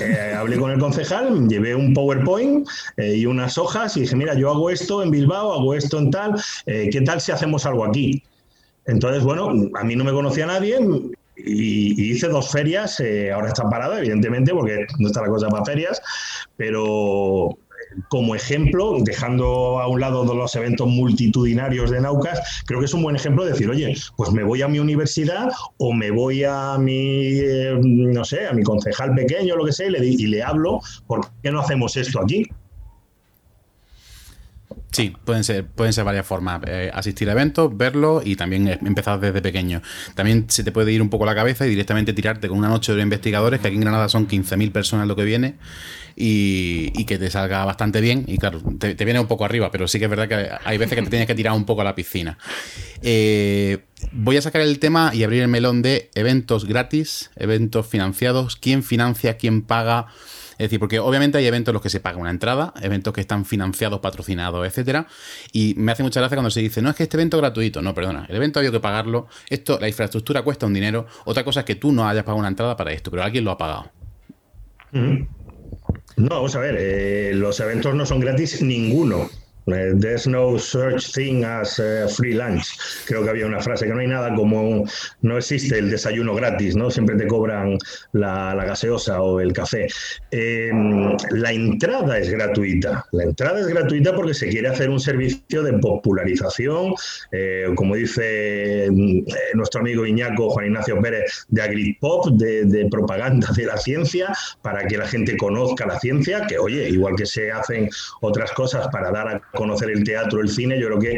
Eh, hablé con el concejal, llevé un PowerPoint eh, y unas hojas y dije, mira, yo hago esto en Bilbao, hago esto en tal, eh, ¿qué tal si hacemos algo aquí? Entonces, bueno, a mí no me conocía nadie, y, hice dos ferias, eh, ahora está parado, evidentemente, porque no está la cosa para ferias, pero como ejemplo, dejando a un lado los eventos multitudinarios de Naucas, creo que es un buen ejemplo de decir, oye, pues me voy a mi universidad o me voy a mi, eh, no sé, a mi concejal pequeño, lo que sea, y le, y le hablo, ¿por qué no hacemos esto aquí? Sí, pueden ser, pueden ser varias formas. Eh, asistir a eventos, verlo y también empezar desde pequeño. También se te puede ir un poco la cabeza y directamente tirarte con una noche de investigadores, que aquí en Granada son 15.000 personas lo que viene, y, que te salga bastante bien. Y claro, te, viene un poco arriba, pero sí que es verdad que hay veces que te tienes que tirar un poco a la piscina. Eh, voy a sacar el tema y abrir el melón de eventos gratis, eventos financiados, quién financia, quién paga. Es decir, porque obviamente hay eventos en los que se paga una entrada, eventos que están financiados, patrocinados, etcétera. Y me hace mucha gracia cuando se dice, no es que este evento es gratuito. No, perdona, el evento había que pagarlo. Esto, la infraestructura cuesta un dinero. Otra cosa es que tú no hayas pagado una entrada para esto, pero alguien lo ha pagado. No, vamos a ver, eh, los eventos no son gratis ninguno. Eh, there's no such thing as eh, free lunch. Creo que había una frase que no hay nada como no existe el desayuno gratis, ¿no? Siempre te cobran la, gaseosa o el café. Em, la entrada es gratuita. La entrada es gratuita porque se quiere hacer un servicio de popularización, eh, como dice nuestro amigo Iñaco Juan Ignacio Pérez, de agritpop, de, de propaganda de la ciencia, para que la gente conozca la ciencia, que oye, igual que se hacen otras cosas para dar a conocer el teatro, el cine, yo creo que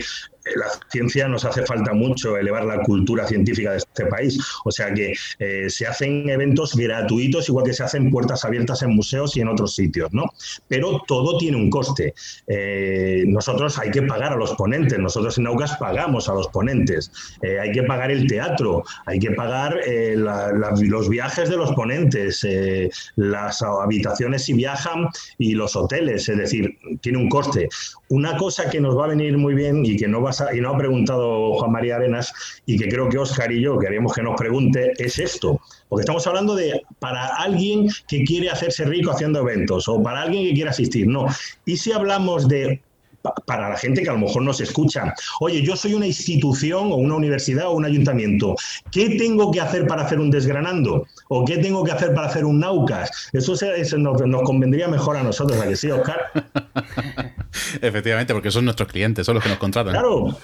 la ciencia nos hace falta mucho elevar la cultura científica de este país. O sea que eh, se hacen eventos gratuitos, igual que se hacen puertas abiertas en museos y en otros sitios, ¿no? Pero todo tiene un coste. Eh, nosotros hay que pagar a los ponentes, nosotros en Aucas pagamos a los ponentes, eh, hay que pagar el teatro, hay que pagar los viajes de los ponentes, las habitaciones si viajan y los hoteles, es decir, tiene un coste. Una cosa que nos va a venir muy bien y que no va a y no ha preguntado Juan María Arenas y que creo que Oscar y yo queríamos que nos pregunte es esto. Porque estamos hablando de para alguien que quiere hacerse rico haciendo eventos o para alguien que quiere asistir. No. Y si hablamos de para la gente que a lo mejor no se escucha. Oye, yo soy una institución o una universidad o un ayuntamiento. ¿Qué tengo que hacer para hacer un desgranando? ¿O qué tengo que hacer para hacer un Naucas? Eso, nos, nos, convendría mejor a nosotros, ¿a que sí, Oscar? Efectivamente, porque son nuestros clientes, son los que nos contratan. Claro.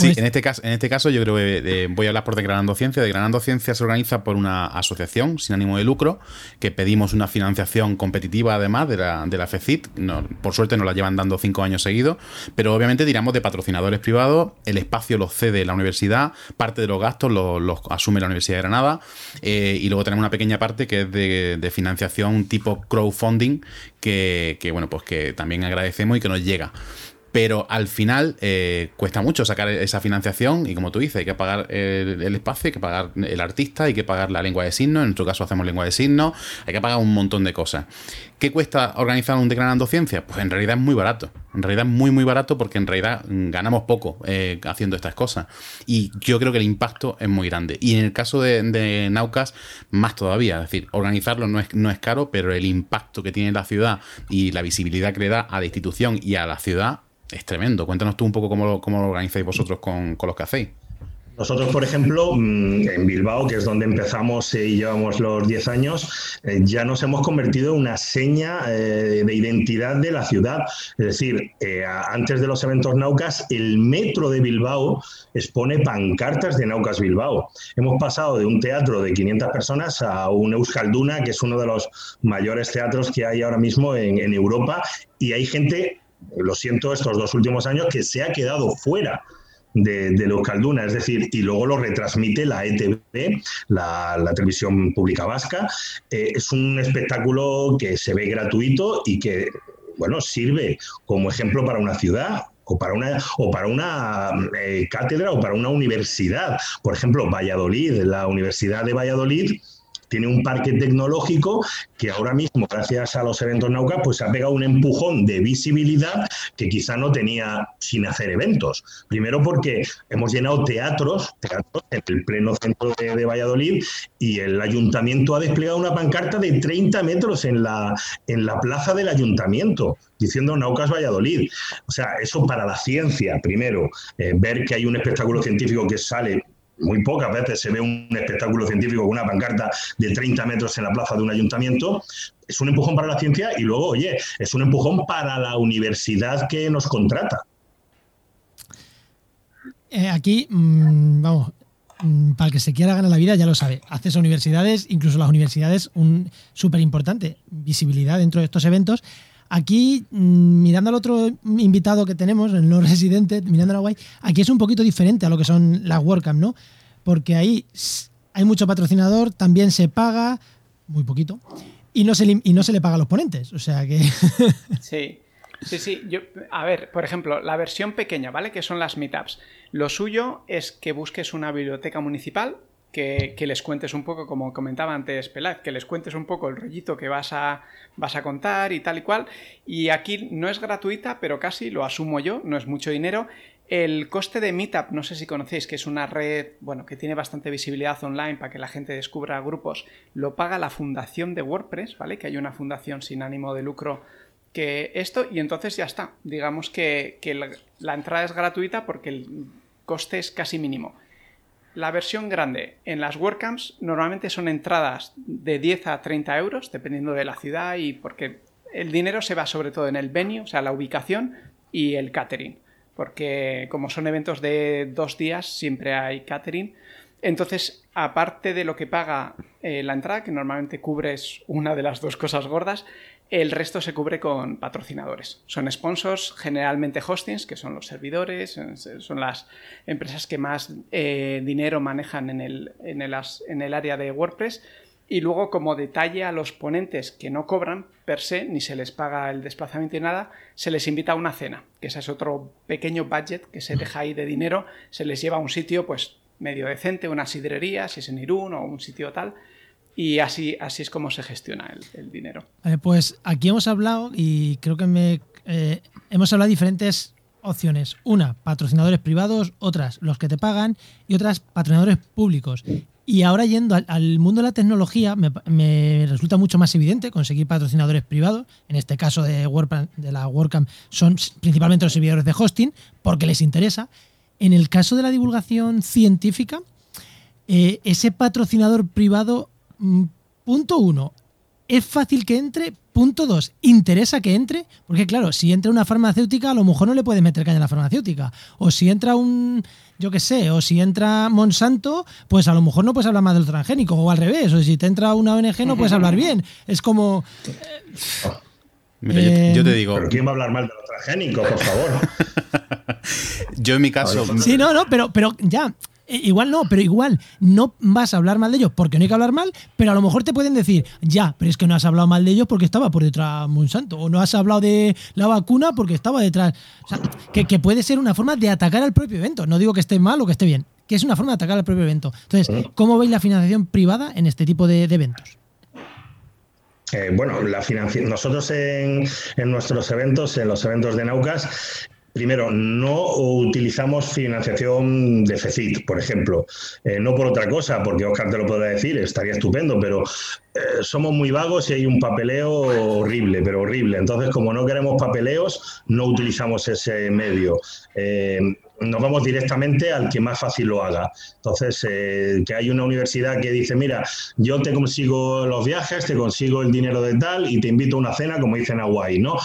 Sí, pues en este caso, en este caso yo creo que eh, voy a hablar por Desgranando Ciencia. Desgranando Ciencia se organiza por una asociación sin ánimo de lucro, que pedimos una financiación competitiva además de la, de la FECIT. por suerte nos la llevan dando cinco años seguidos, pero obviamente tiramos de patrocinadores privados, el espacio lo cede la universidad, parte de los gastos los, asume la Universidad de Granada, eh, y luego tenemos una pequeña parte que es de, de financiación tipo crowdfunding, que, que, bueno, pues que también agradecemos y que nos llega pero al final eh, cuesta mucho sacar esa financiación y como tú dices, hay que pagar el, espacio, hay que pagar el artista, hay que pagar la lengua de signos, en nuestro caso hacemos lengua de signos, hay que pagar un montón de cosas. ¿Qué cuesta organizar un Declarando Ciencia? Pues en realidad es muy barato, en realidad es muy muy barato porque en realidad ganamos poco eh, haciendo estas cosas y yo creo que el impacto es muy grande. Y en el caso de, Naucas, más todavía, es decir, organizarlo no es, no es caro, pero el impacto que tiene la ciudad y la visibilidad que le da a la institución y a la ciudad es tremendo. Cuéntanos tú un poco cómo lo, cómo lo organizáis vosotros con, con los que hacéis. Nosotros, por ejemplo, mm, en Bilbao, que es donde empezamos y llevamos los 10 años, eh, ya nos hemos convertido en una seña eh, de identidad de la ciudad. Es decir, eh, antes de los eventos Naucas, el metro de Bilbao expone pancartas de Naucas Bilbao. Hemos pasado de un teatro de 500 personas a un Euskalduna, que es uno de los mayores teatros que hay ahora mismo en Europa, y hay gente lo siento, estos dos últimos años que se ha quedado fuera de, de es decir, y luego lo retransmite la ETV, la, televisión pública vasca. Eh, es un espectáculo que se ve gratuito y que, bueno, sirve como ejemplo para una ciudad, o para una, o para una eh, cátedra o para una universidad. Por ejemplo, Valladolid, la Universidad de Valladolid tiene un parque tecnológico que ahora mismo, gracias a los eventos Nauca, pues ha pegado un empujón de visibilidad que quizá no tenía sin hacer eventos. Primero porque hemos llenado teatros, teatros en el pleno centro de, Valladolid y el ayuntamiento ha desplegado una pancarta de 30 metros en la, en la plaza del ayuntamiento diciendo Naucas Valladolid. O sea, eso para la ciencia, primero, eh, ver que hay un espectáculo científico que sale muy pocas veces se ve un espectáculo científico con una pancarta de 30 metros en la plaza de un ayuntamiento. Es un empujón para la ciencia y luego, oye, es un empujón para la universidad que nos contrata. Eh, aquí, mm, vamos, mm, para el que se quiera ganar la vida, ya lo sabe. Acceso a universidades, incluso las universidades, un súper importante visibilidad dentro de estos eventos. Aquí, mm, mirando al otro invitado que tenemos, el no residente, mirando a la guay, aquí es un poquito diferente a lo que son las WordCamp, ¿no? Porque ahí hay mucho patrocinador, también se paga, muy poquito, y no se, y no se le paga a los ponentes. O sea que. sí. Sí, sí. Yo, a ver, por ejemplo, la versión pequeña, ¿vale? Que son las meetups. Lo suyo es que busques una biblioteca municipal, que, les cuentes un poco, como comentaba antes Pelaz, que les cuentes un poco el rollito que vas a, vas a contar y tal y cual. Y aquí no es gratuita, pero casi lo asumo yo, no es mucho dinero. El coste de Meetup, no sé si conocéis, que es una red, bueno, que tiene bastante visibilidad online para que la gente descubra grupos, lo paga la fundación de WordPress, ¿vale? Que hay una fundación sin ánimo de lucro que esto, y entonces ya está. Digamos que, la, entrada es gratuita porque el coste es casi mínimo. La versión grande en las WordCamps normalmente son entradas de 10 a 30 euros, dependiendo de la ciudad y porque el dinero se va sobre todo en el venue, o sea, la ubicación y el catering porque como son eventos de dos días, siempre hay catering. Entonces, aparte de lo que paga eh, la entrada, que normalmente cubres una de las dos cosas gordas, el resto se cubre con patrocinadores. Son sponsors, generalmente hostings, que son los servidores, son las empresas que más eh, dinero manejan en el, en el área de WordPress y luego, como detalle a los ponentes que no cobran per se, ni se les paga el desplazamiento ni nada, se les invita a una cena, que ese es otro pequeño budget que se deja ahí de dinero, se les lleva a un sitio pues medio decente, una sidrería, si es en Irún o un sitio tal, y así, así es como se gestiona el, dinero. pues aquí hemos hablado y creo que me, eh, hemos hablado de diferentes opciones. Una, patrocinadores privados, otras, los que te pagan, y otras, patrocinadores públicos. Y ahora yendo al, mundo de la tecnología, me, resulta mucho más evidente conseguir patrocinadores privados. En este caso de, de la WordCamp son principalmente los servidores de hosting, porque les interesa. En el caso de la divulgación científica, eh, ese patrocinador privado, punto uno, es fácil que entre. Punto dos, interesa que entre, porque claro, si entra una farmacéutica, a lo mejor no le puede meter caña a la farmacéutica. O si entra un, yo qué sé, o si entra Monsanto, pues a lo mejor no puedes hablar más del transgénico, o al revés, o si te entra una ONG no puedes hablar bien. Es como... Mira, yo, te digo. ¿Pero quién va a hablar mal de los transgénicos, por favor? yo en mi caso. Sí, no, no, pero, pero ya, igual no, pero igual no vas a hablar mal de ellos porque no hay que hablar mal, pero a lo mejor te pueden decir, ya, pero es que no has hablado mal de ellos porque estaba por detrás Monsanto, o no has hablado de la vacuna porque estaba detrás. O sea, que, puede ser una forma de atacar al propio evento. No digo que esté mal o que esté bien, que es una forma de atacar al propio evento. Entonces, ¿cómo veis la financiación privada en este tipo de, eventos? Eh, bueno, la nosotros en, en, nuestros eventos, en los eventos de Naucas, Primero, no utilizamos financiación de FECIT, por ejemplo. Eh, no por otra cosa, porque Oscar te lo puede decir, estaría estupendo, pero eh, somos muy vagos y hay un papeleo horrible, pero horrible. Entonces, como no queremos papeleos, no utilizamos ese medio. Eh, nos vamos directamente al que más fácil lo haga. Entonces, que hay una universidad que dice, mira, yo te consigo los viajes, te consigo el dinero de tal y te invito a una cena, como dicen Hawaii, ¿no?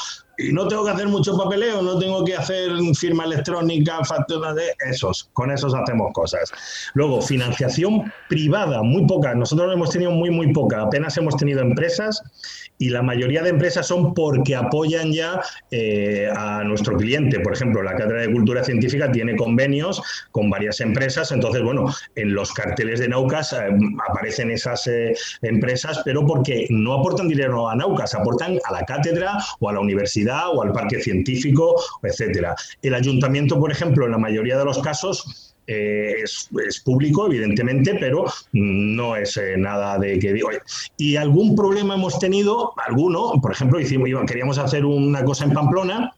No tengo que hacer mucho papeleo, no tengo que hacer firma electrónica, factura de esos, con esos hacemos cosas. Luego, financiación privada, muy poca, nosotros hemos tenido muy, muy poca, apenas hemos tenido empresas y la mayoría de empresas son porque apoyan ya eh, a nuestro cliente. Por ejemplo, la Cátedra de Cultura Científica tiene convenios con varias empresas, entonces, bueno, en los carteles de Naucas eh, aparecen esas eh, empresas, pero porque no aportan dinero a Naucas, aportan a la cátedra o a la universidad o al parque científico, etcétera. El ayuntamiento, por ejemplo, en la mayoría de los casos, eh, es, público, evidentemente, pero no es eh, nada de que digo. Y algún problema hemos tenido, alguno, por ejemplo, hicimos, queríamos hacer una cosa en Pamplona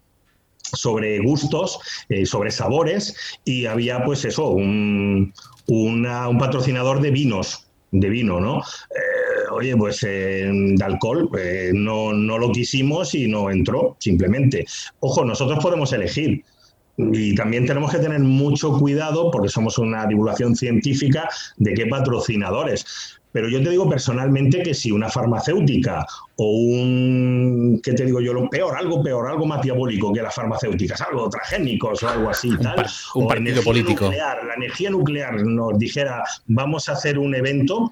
sobre gustos, eh, sobre sabores, y había pues eso, un, un patrocinador de vinos, de vino, ¿no? oye, pues de alcohol no, no lo quisimos y no entró, simplemente. Ojo, nosotros podemos elegir. Y también tenemos que tener mucho cuidado, porque somos una divulgación científica, de qué patrocinadores. Pero yo te digo personalmente que si una farmacéutica o un, ¿qué te digo yo? Lo peor, algo peor, algo más diabólico que las farmacéuticas, algo transgénicos o algo así, tal. un partido político. la energía nuclear nos dijera, vamos a hacer un evento,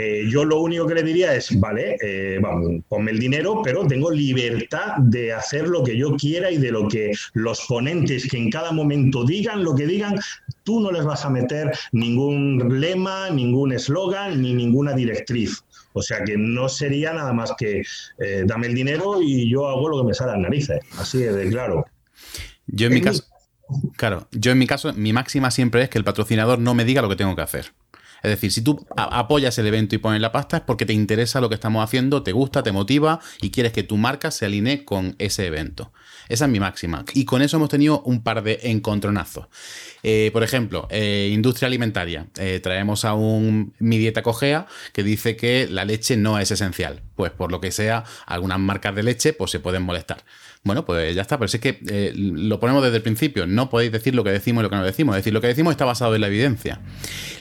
eh, yo lo único que le diría es, vale, eh, vamos, ponme el dinero, pero tengo libertad de hacer lo que yo quiera y de lo que los ponentes que en cada momento digan lo que digan, tú no les vas a meter ningún lema, ningún eslogan ni ninguna directriz. O sea que no sería nada más que eh, dame el dinero y yo hago lo que me sale a las narices. Así de claro. Yo en mi caso, claro, yo en mi caso, mi máxima siempre es que el patrocinador no me diga lo que tengo que hacer. Es decir, si tú apoyas el evento y pones la pasta es porque te interesa lo que estamos haciendo, te gusta, te motiva y quieres que tu marca se alinee con ese evento. Esa es mi máxima. Y con eso hemos tenido un par de encontronazos. Eh, por ejemplo, eh, industria alimentaria. Eh, traemos a un Mi Dieta Cogea que dice que la leche no es esencial. Pues por lo que sea, algunas marcas de leche pues, se pueden molestar. Bueno, pues ya está, pero es que eh, lo ponemos desde el principio. No podéis decir lo que decimos y lo que no decimos. Es decir, lo que decimos está basado en la evidencia.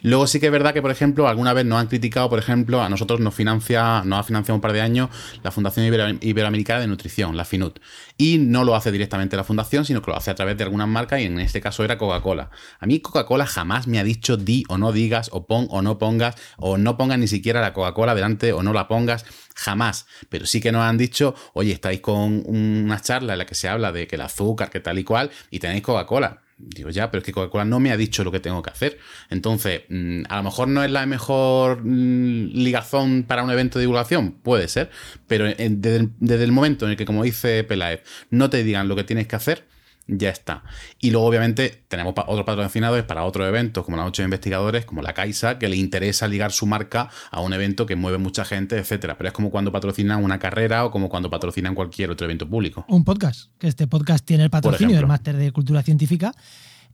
Luego sí que es verdad que, por ejemplo, alguna vez nos han criticado, por ejemplo, a nosotros nos financia, nos ha financiado un par de años la Fundación Iberoamericana de Nutrición, la FINUT. Y no lo hace directamente la fundación, sino que lo hace a través de algunas marcas y en este caso era Coca-Cola. A mí Coca-Cola jamás me ha dicho di o no digas, o pon o no pongas, o no pongas ni siquiera la Coca-Cola delante o no la pongas jamás. Pero sí que nos han dicho, oye, estáis con una charla en la que se habla de que el azúcar, que tal y cual, y tenéis Coca-Cola. Digo, ya, pero es que Coca-Cola no me ha dicho lo que tengo que hacer. Entonces, mm, a lo mejor no es la mejor mm, ligazón para un evento de divulgación, puede ser, pero desde desde el momento en el que, como dice Peláez, no te digan lo que tienes que hacer, ya está. Y luego, obviamente, tenemos otros patrocinadores para otros eventos, como la Noche de Investigadores, como la Caixa, que le interesa ligar su marca a un evento que mueve mucha gente, etcétera. Pero es como cuando patrocinan una carrera o como cuando patrocinan cualquier otro evento público. Un podcast, que este podcast tiene el patrocinio del máster de cultura científica.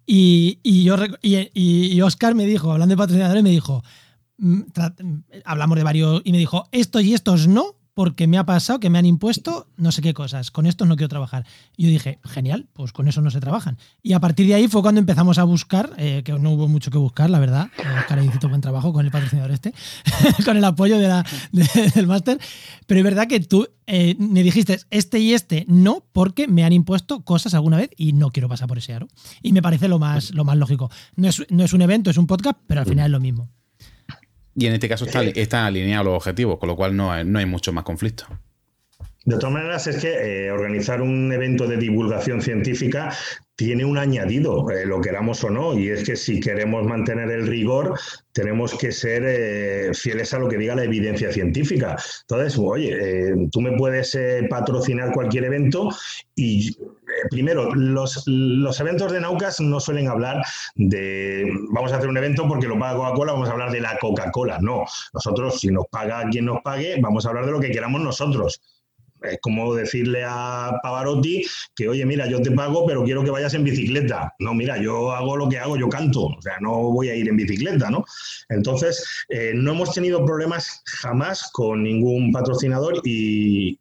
Y, yo, y, Oscar me dijo, hablando de patrocinadores, me dijo, mm, hablamos de varios, y me dijo, estos y estos no, porque me ha pasado que me han impuesto no sé qué cosas. Con esto no quiero trabajar. Y yo dije, genial, pues con eso no se trabajan. Y a partir de ahí fue cuando empezamos a buscar, eh, que no hubo mucho que buscar, la verdad. Oscar hizo buen trabajo con el patrocinador este, con el apoyo del máster. Pero es verdad que tú eh, me dijiste, este y este no, porque me han impuesto cosas alguna vez y no quiero pasar por ese aro. Y me parece lo más, lo más lógico. No es, no es un evento, es un podcast, pero al final es lo mismo. Y en este caso está, eh, están alineados los objetivos, con lo cual no hay, no hay mucho más conflicto. De todas maneras, es que eh, organizar un evento de divulgación científica tiene un añadido, eh, lo queramos o no, y es que si queremos mantener el rigor, tenemos que ser eh, fieles a lo que diga la evidencia científica. Entonces, oye, tú me puedes patrocinar cualquier evento y primero, los, los, eventos de Naucas no suelen hablar de vamos a hacer un evento porque lo paga Coca-Cola, vamos a hablar de la Coca-Cola. No, nosotros, si nos paga quien nos pague, vamos a hablar de lo que queramos nosotros. Es como decirle a Pavarotti que, oye, mira, yo te pago, pero quiero que vayas en bicicleta. No, mira, yo hago lo que hago, yo canto, o sea, no voy a ir en bicicleta, ¿no? Entonces, eh, no hemos tenido problemas jamás con ningún patrocinador y,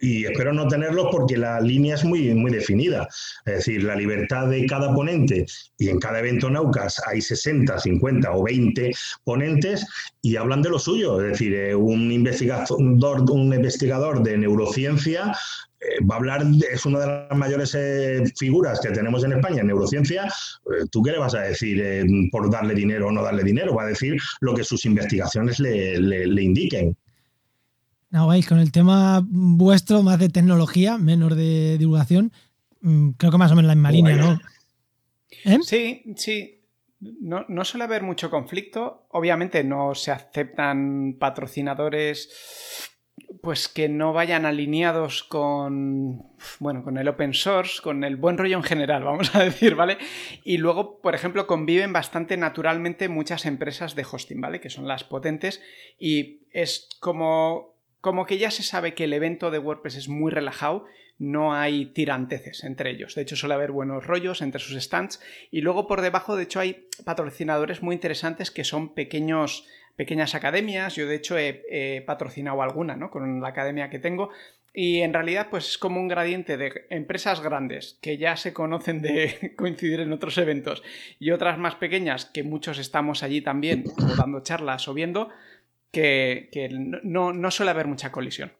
y espero no tenerlos porque la línea es muy, muy definida. Es decir, la libertad de cada ponente y en cada evento Naucas hay 60, 50 o 20 ponentes y hablan de lo suyo. Es decir, eh, un investigador, un investigador de neurociencia eh, va a hablar, es una de las mayores eh, figuras que tenemos en España en neurociencia. ¿Tú qué le vas a decir por darle dinero o no darle dinero? Va a decir lo que sus investigaciones le indiquen. No, vais, con el tema vuestro, más de tecnología, menos de divulgación, mm, creo que más o menos la misma línea, ¿no? ¿Eh? Sí, sí. No, no, suele haber mucho conflicto. Obviamente no se aceptan patrocinadores pues que no vayan alineados con bueno, con el open source, con el buen rollo en general, vamos a decir, ¿vale? Y luego, por ejemplo, conviven bastante naturalmente muchas empresas de hosting, ¿vale? Que son las potentes y es como como que ya se sabe que el evento de WordPress es muy relajado, no hay tiranteces entre ellos. De hecho, suele haber buenos rollos entre sus stands. Y luego por debajo, de hecho, hay patrocinadores muy interesantes que son pequeños, pequeñas academias. Yo, de hecho, he, patrocinado alguna, ¿no? Con la academia que tengo. Y en realidad, pues es como un gradiente de empresas grandes que ya se conocen de coincidir en otros eventos y otras más pequeñas que muchos estamos allí también dando charlas o viendo que, no, suele haber mucha colisión.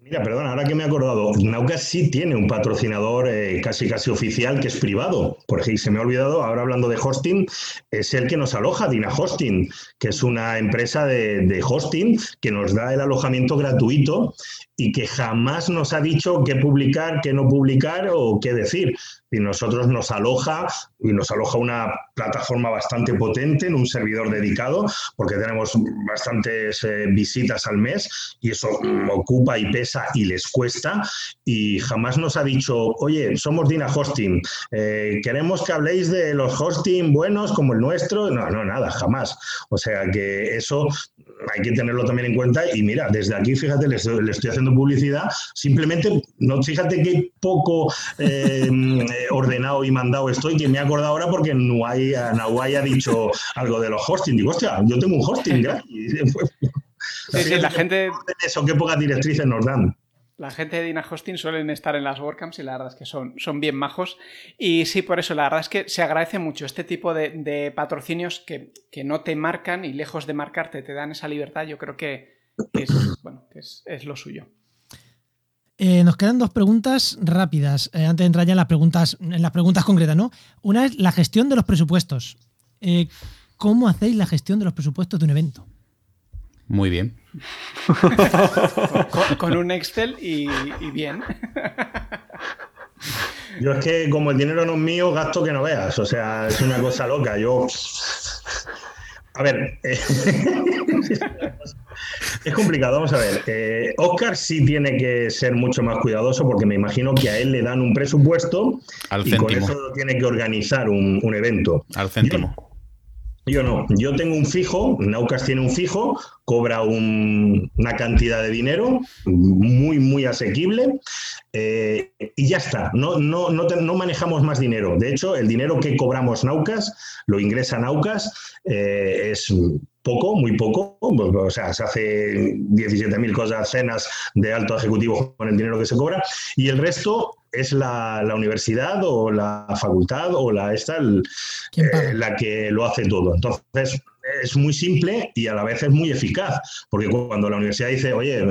Mira, perdón, ahora que me he acordado, Naucas sí tiene un patrocinador eh, casi casi oficial que es privado. Porque se me ha olvidado, ahora hablando de hosting, es el que nos aloja, Dina Hosting, que es una empresa de hosting que nos da el alojamiento gratuito y que jamás nos ha dicho qué publicar, qué no publicar o qué decir. Y nosotros nos aloja y nos aloja una plataforma bastante potente en un servidor dedicado, porque tenemos bastantes eh, visitas al mes y eso ocupa y pesa y les cuesta. Y jamás nos ha dicho, oye, somos Dina Hosting, eh, queremos que habléis de los hosting buenos como el nuestro. No, no, nada, jamás. O sea que eso hay que tenerlo también en cuenta. Y mira, desde aquí, fíjate, le estoy, haciendo publicidad. Simplemente, no, fíjate qué poco eh, ordenado y mandado estoy, que me he acordado ahora porque Nuay, ha dicho algo de los hosting. Digo, hostia, yo tengo un hosting gratis. Sí, la gente. Eso, qué pocas directrices nos dan. La gente de Dina Hosting suelen estar en las WordCamps y la verdad es que son, son bien majos. Y sí, por eso, la verdad es que se agradece mucho este tipo de, patrocinios que, no te marcan y lejos de marcarte te dan esa libertad. Yo creo que, es, bueno, es, lo suyo. Eh, nos quedan dos preguntas rápidas, eh, antes de entrar ya en las preguntas, en las preguntas concretas, ¿no? Una es la gestión de los presupuestos. Eh, ¿Cómo hacéis la gestión de los presupuestos de un evento? Muy bien. con, un Excel y, bien. Yo es que como el dinero no es mío, gasto que no veas. O sea, es una cosa loca. Yo... A ver, eh, es complicado, vamos a ver. Eh, Oscar sí tiene que ser mucho más cuidadoso porque me imagino que a él le dan un presupuesto Al y con eso tiene que organizar un, evento. Al céntimo. Yo no, yo tengo un fijo, Naucas tiene un fijo, cobra una cantidad de dinero muy, muy asequible eh, y ya está, no, no, no, manejamos más dinero. De hecho, el dinero que cobramos Naucas, lo ingresa Naucas, eh, es poco, muy poco, o sea, se hace 17.000 cosas, cenas de alto ejecutivo con el dinero que se cobra, y el resto es la, universidad o la facultad o la esta eh, la que lo hace todo. Entonces, es muy simple y a la vez es muy eficaz, porque cuando la universidad dice, oye,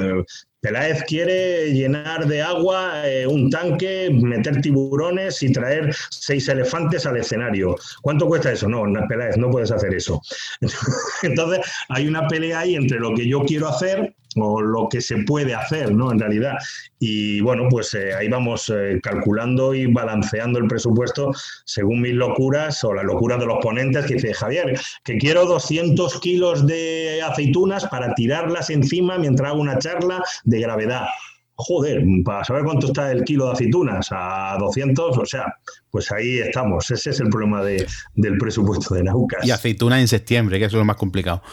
Peláez quiere llenar de agua eh, un tanque, meter tiburones y traer seis elefantes al escenario. ¿Cuánto cuesta eso? No, Peláez, no puedes hacer eso. Entonces, hay una pelea ahí entre lo que yo quiero hacer o lo que se puede hacer, ¿no? En realidad. Y bueno, pues eh, ahí vamos eh, calculando y balanceando el presupuesto según mis locuras o la locura de los ponentes que dice Javier, que quiero 200 kilos de aceitunas para tirarlas encima mientras hago una charla gravedad. Joder, para saber cuánto está el kilo de aceitunas, a 200, o sea, pues ahí estamos. Ese es el problema de, del presupuesto de Naucas. Y aceitunas en septiembre, que eso es lo más complicado.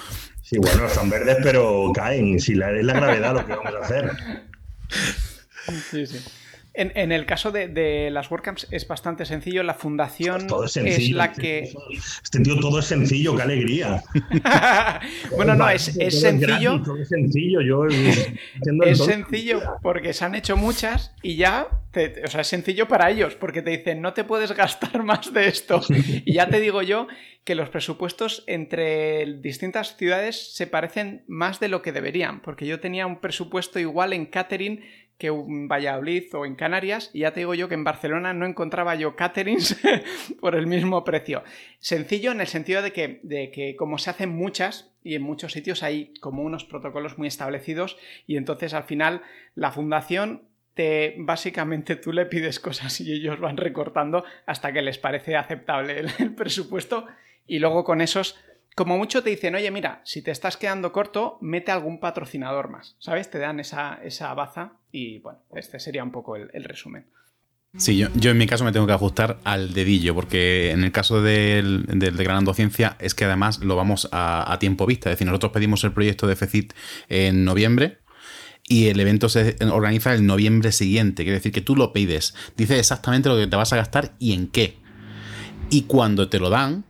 Sí, bueno, están verdes, pero caen. Si la, es la gravedad lo que vamos a hacer. Sí, sí. En, el caso de, las WordCamps es bastante sencillo. La fundación es, la que. Este tío todo es sencillo, qué alegría. bueno, no, es, sencillo. Es, sencillo, yo. es sencillo porque se han hecho muchas y ya. o sea, es sencillo para ellos porque te dicen no te puedes gastar más de esto. Y ya te digo yo que los presupuestos entre distintas ciudades se parecen más de lo que deberían. Porque yo tenía un presupuesto igual en catering que un Valladolid o en Canarias, y ya te digo yo que en Barcelona no encontraba yo caterings por el mismo precio. Sencillo en el sentido de que, de que como se hacen muchas y en muchos sitios hay como unos protocolos muy establecidos y entonces al final la fundación te básicamente tú le pides cosas y ellos van recortando hasta que les parece aceptable el presupuesto y luego con esos como mucho te dicen, oye, mira, si te estás quedando corto, mete algún patrocinador más, ¿sabes? Te dan esa, esa baza y bueno, este sería un poco el, resumen. Sí, yo, yo, en mi caso me tengo que ajustar al dedillo, porque en el caso del, de Granando Ciencia es que además lo vamos a, tiempo vista. Es decir, nosotros pedimos el proyecto de FECIT en noviembre y el evento se organiza el noviembre siguiente. Quiere decir que tú lo pides, dices exactamente lo que te vas a gastar y en qué. Y cuando te lo dan,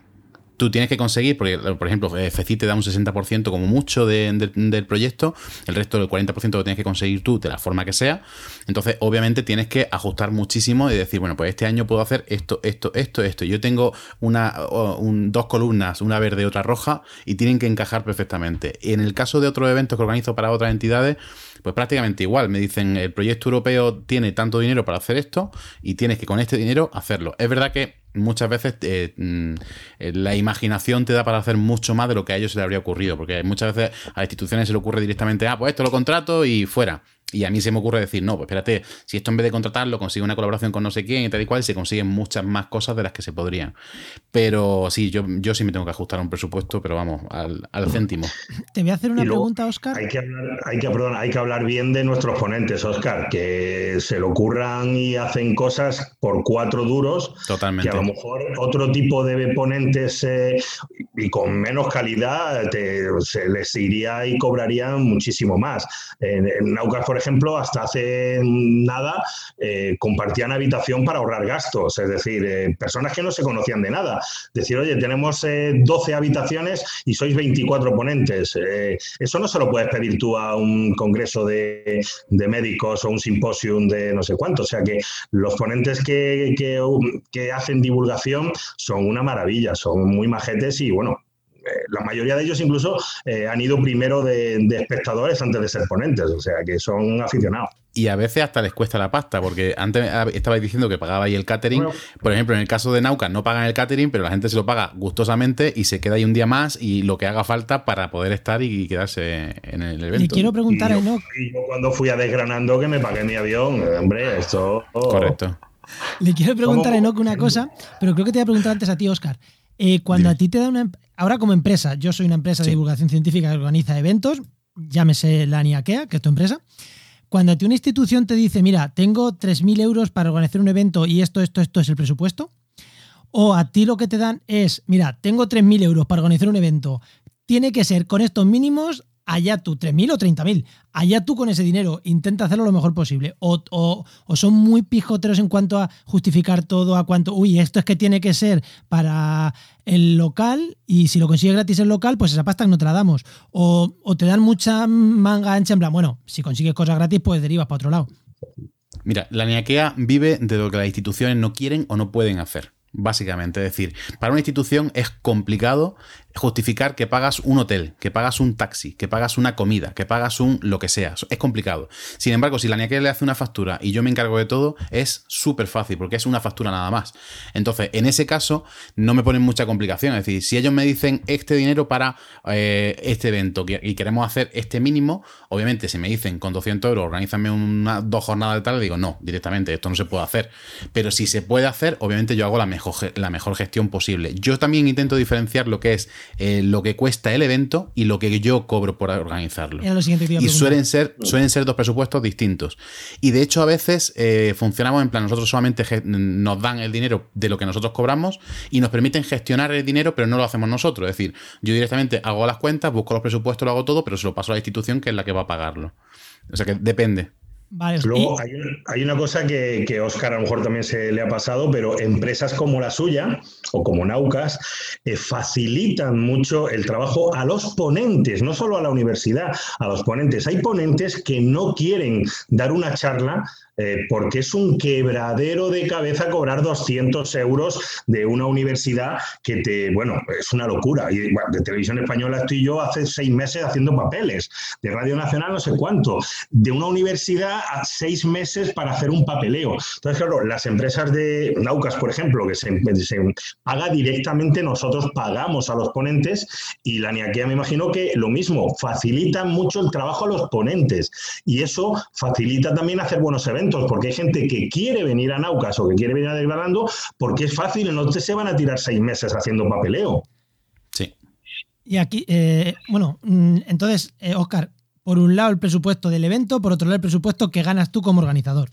tú tienes que conseguir, porque por ejemplo, FECI te da un 60% como mucho del proyecto, el resto del 40% lo tienes que conseguir tú de la forma que sea. Entonces, obviamente, tienes que ajustar muchísimo y decir, bueno, pues este año puedo hacer esto, esto, esto, esto. Yo tengo una, dos columnas, una verde y otra roja, y tienen que encajar perfectamente. En el caso de otros eventos que organizo para otras entidades, pues prácticamente igual. Me dicen, el proyecto europeo tiene tanto dinero para hacer esto y tienes que con este dinero hacerlo. Es verdad que muchas veces eh, mm, eh, la imaginación te da para hacer mucho más de lo que a ellos se les habría ocurrido, porque muchas veces a instituciones se le ocurre directamente, ah, pues esto lo contrato y fuera. Y a mí se me ocurre decir, no, pues espérate, si esto en vez de contratarlo consigue una colaboración con no sé quién y tal y cual, se consiguen muchas más cosas de las que se podrían. Pero sí, yo, yo sí me tengo que ajustar a un presupuesto, pero vamos, al, céntimo. Te voy a hacer una pregunta, Oscar. Hay que, hablar, hay, que, hay que hablar bien de nuestros ponentes, Oscar, que se le ocurran y hacen cosas por cuatro duros. Totalmente. Que a lo mejor otro tipo de ponentes eh, y con menos calidad se les iría y cobrarían muchísimo más. En, en Naucas, por ejemplo, hasta hace nada eh, compartían habitación para ahorrar gastos, es decir, eh, personas que no se conocían de nada. Decir, oye, tenemos 12 eh, habitaciones y sois 24 ponentes. eso no se lo puedes pedir tú a un congreso de, médicos o un simposium de no sé cuánto. O sea que los ponentes que, que hacen divulgación son una maravilla, son muy majetes y bueno, la mayoría de ellos incluso eh, han ido primero de, espectadores antes de ser ponentes, o sea que son aficionados. Y a veces hasta les cuesta la pasta, porque antes estabais diciendo que pagabais el catering. Por ejemplo, en el caso de Nauca no pagan el catering, pero la gente se lo paga gustosamente y se queda ahí un día más y lo que haga falta para poder estar y quedarse en el evento. Y quiero preguntar a. Y yo cuando fui a Desgranando que me pagué mi avión, hombre, esto... Correcto. Le quiero preguntar a Enoch una cosa, pero creo que te voy a preguntar antes a ti, Oscar. Eh, cuando a ti te da una. Em-, ahora, como empresa, yo soy una empresa de divulgación científica que organiza eventos, llámese la NIAKEA, que es tu empresa. Cuando a ti una institución te dice, mira, tengo 3.000 euros para organizar un evento y esto, esto, esto es el presupuesto, o a ti lo que te dan es, mira, tengo 3.000 euros para organizar un evento, tiene que ser con estos mínimos allá tú, 3.000 o 30.000, allá tú con ese dinero, intenta hacerlo lo mejor posible. O, son muy pijoteros en cuanto a justificar todo, a cuanto, uy, esto es que tiene que ser para el local y si lo consigues gratis el local, pues esa pasta no te la damos. O, te dan mucha manga ancha en plan, bueno, si consigues cosas gratis, pues derivas para otro lado. Mira, la NIAKEA vive de lo que las instituciones no quieren o no pueden hacer. Básicamente, es decir, para una institución es complicado justificar que pagas un hotel, que pagas un taxi, que pagas una comida, que pagas un lo que sea. Es complicado. Sin embargo, si la NIAQUE le hace una factura y yo me encargo de todo, es súper fácil porque es una factura nada más. Entonces, en ese caso, no me ponen mucha complicación. Es decir, si ellos me dicen este dinero para eh, este evento y queremos hacer este mínimo, obviamente, si me dicen con 200 euros, organízame una, dos jornadas de tal, digo, no, directamente, esto no se puede hacer. Pero si se puede hacer, obviamente yo hago la mejor, la mejor gestión posible. Yo también intento diferenciar lo que es eh, lo que cuesta el evento y lo que yo cobro por organizarlo. y suelen ser, suelen ser dos presupuestos distintos. Y de hecho a veces eh, funcionamos en plan, nosotros solamente nos dan el dinero de lo que nosotros cobramos y nos permiten gestionar el dinero, pero no lo hacemos nosotros. Es decir, yo directamente hago las cuentas, busco los presupuestos, lo hago todo, pero se lo paso a la institución que es la que va a pagarlo. O sea que depende. Luego hay, una cosa que, que Oscar a lo mejor también se le ha pasado, pero empresas como la suya o como Naucas eh, facilitan mucho el trabajo a los ponentes, no solo a la universidad, a los ponentes. Hay ponentes que no quieren dar una charla eh, porque es un quebradero de cabeza cobrar 200 euros de una universidad que te, bueno, es una locura. Y de televisión española estoy yo hace seis meses haciendo papeles, de Radio Nacional no sé cuánto, de una universidad a seis meses para hacer un papeleo. Entonces, claro, las empresas de Naucas, por ejemplo, que se, paga directamente, nosotros pagamos a los ponentes. Y la NIAQUEA me imagino que lo mismo, facilita mucho el trabajo a los ponentes. Y eso facilita también hacer buenos eventos porque hay gente que quiere venir a Naucas o que quiere venir a Desgranando porque es fácil y no se van a tirar seis meses haciendo papeleo. Sí. Y aquí, eh, bueno, mm, entonces, eh, Oscar, por un lado el presupuesto del evento, por otro lado el presupuesto que ganas tú como organizador.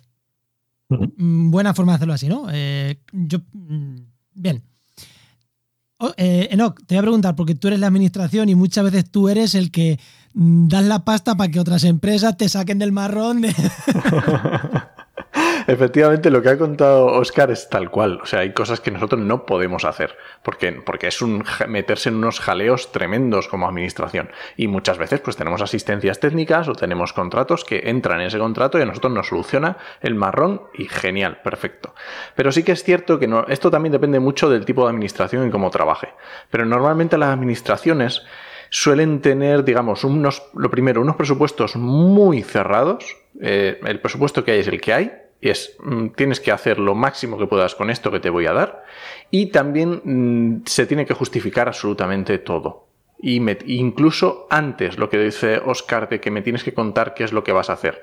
Mm, buena forma de hacerlo así, ¿no? Eh, yo, mm, bien. Oh, Enoch, te voy a preguntar, porque tú eres la administración y muchas veces tú eres el que das la pasta para que otras empresas te saquen del marrón. Efectivamente, lo que ha contado Oscar es tal cual. O sea, hay cosas que nosotros no podemos hacer. Porque, porque es un meterse en unos jaleos tremendos como administración. Y muchas veces, pues tenemos asistencias técnicas o tenemos contratos que entran en ese contrato y a nosotros nos soluciona el marrón y genial, perfecto. Pero sí que es cierto que no, esto también depende mucho del tipo de administración y cómo trabaje. Pero normalmente las administraciones suelen tener, digamos, unos, lo primero, unos presupuestos muy cerrados. Eh, el presupuesto que hay es el que hay. Es, mm, tienes que hacer lo máximo que puedas con esto que te voy a dar. Y también mm, se tiene que justificar absolutamente todo. Y incluso antes, lo que dice Oscar, de que me tienes que contar qué es lo que vas a hacer.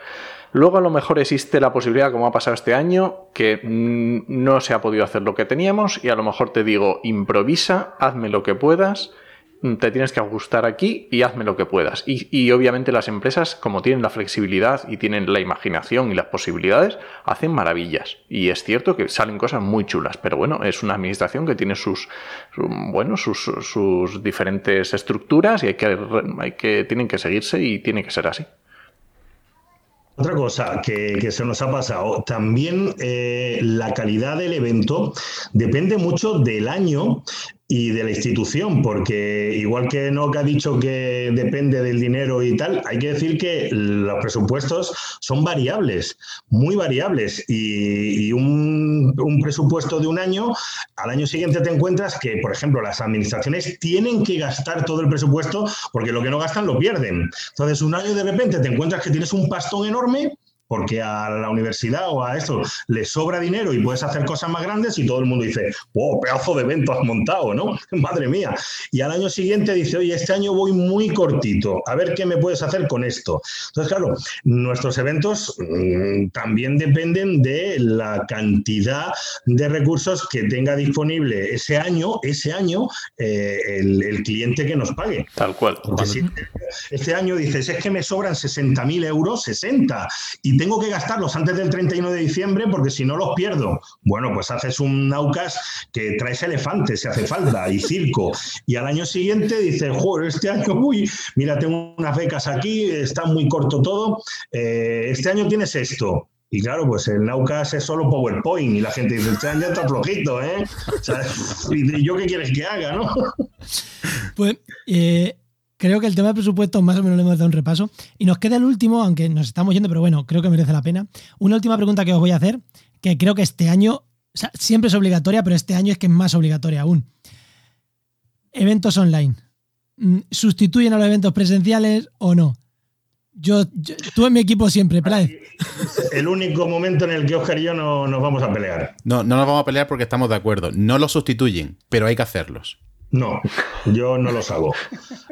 Luego a lo mejor existe la posibilidad, como ha pasado este año, que mm, no se ha podido hacer lo que teníamos y a lo mejor te digo, improvisa, hazme lo que puedas te tienes que ajustar aquí y hazme lo que puedas. Y, obviamente las empresas, como tienen la flexibilidad y tienen la imaginación y las posibilidades, hacen maravillas. Y es cierto que salen cosas muy chulas, pero bueno, es una administración que tiene sus, bueno, sus, sus, diferentes estructuras y hay que, que, tienen que seguirse y tiene que ser así. Otra cosa que, se nos ha pasado, también eh, la calidad del evento depende mucho del año y de la institución, porque igual que Nock ha dicho que depende del dinero y tal, hay que decir que los presupuestos son variables, muy variables, y, un, un, presupuesto de un año, al año siguiente te encuentras que, por ejemplo, las administraciones tienen que gastar todo el presupuesto porque lo que no gastan lo pierden. Entonces, un año de repente te encuentras que tienes un pastón enorme porque a la universidad o a esto le sobra dinero y puedes hacer cosas más grandes y todo el mundo dice, wow, pedazo de evento has montado, ¿no? Madre mía. Y al año siguiente dice, oye, este año voy muy cortito, a ver qué me puedes hacer con esto. Entonces, claro, nuestros eventos mm, también dependen de la cantidad de recursos que tenga disponible ese año, ese año, eh, el, cliente que nos pague. Tal cual. Porque si este año dices, es que me sobran 60.000 euros, 60, y tengo que gastarlos antes del 31 de diciembre porque si no los pierdo. Bueno, pues haces un Naucas que traes elefantes si hace falta y circo. Y al año siguiente dices, joder, este año, uy, mira, tengo unas becas aquí, está muy corto todo. Eh, este año tienes esto. Y claro, pues el Naucas es solo PowerPoint y la gente dice, este año está flojito, ¿eh? ¿Y yo qué quieres que haga, no? Pues eh, creo que el tema de presupuesto más o menos le hemos dado un repaso. Y nos queda el último, aunque nos estamos yendo, pero bueno, creo que merece la pena. Una última pregunta que os voy a hacer, que creo que este año, siempre es obligatoria, pero este año es que es más obligatoria aún. Eventos online. Mm, ¿Sustituyen a los eventos presenciales o no? Yo, tú en mi equipo siempre, El único momento en el que Oscar y yo no nos vamos a pelear. No, no nos vamos a pelear porque estamos de acuerdo. No los sustituyen, pero hay que hacerlos. No, yo no los hago.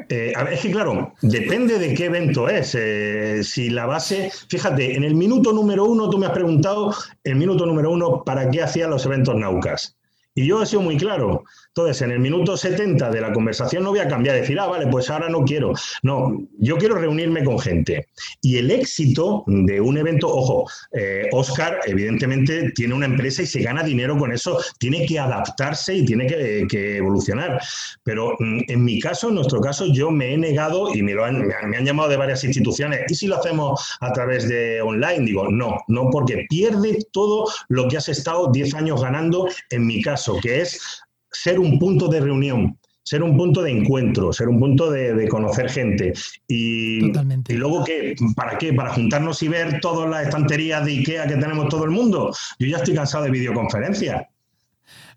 Eh, es que, claro, depende de qué evento es. Eh, si la base, fíjate, en el minuto número uno tú me has preguntado, el minuto número uno, ¿para qué hacía los eventos Naucas? Y yo he sido muy claro. Entonces, en el minuto 70 de la conversación no voy a cambiar, decir, ah, vale, pues ahora no quiero. No, yo quiero reunirme con gente. Y el éxito de un evento, ojo, eh, Oscar evidentemente tiene una empresa y se gana dinero con eso, tiene que adaptarse y tiene que, evolucionar. Pero mm, en mi caso, en nuestro caso, yo me he negado y me, lo han, me han llamado de varias instituciones. ¿Y si lo hacemos a través de online? Digo, no, no, porque pierde todo lo que has estado 10 años ganando, en mi caso, que es ser un punto de reunión, ser un punto de encuentro, ser un punto de, conocer gente. Y, y luego, ¿qué? ¿para qué? ¿Para juntarnos y ver todas las estanterías de IKEA que tenemos todo el mundo? Yo ya estoy cansado de videoconferencias.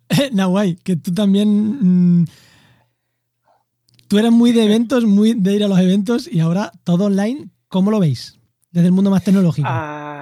Nahuay, que tú también... Mm, tú eres muy de eventos, muy de ir a los eventos y ahora todo online. ¿Cómo lo veis? Desde el mundo más tecnológico. Ah,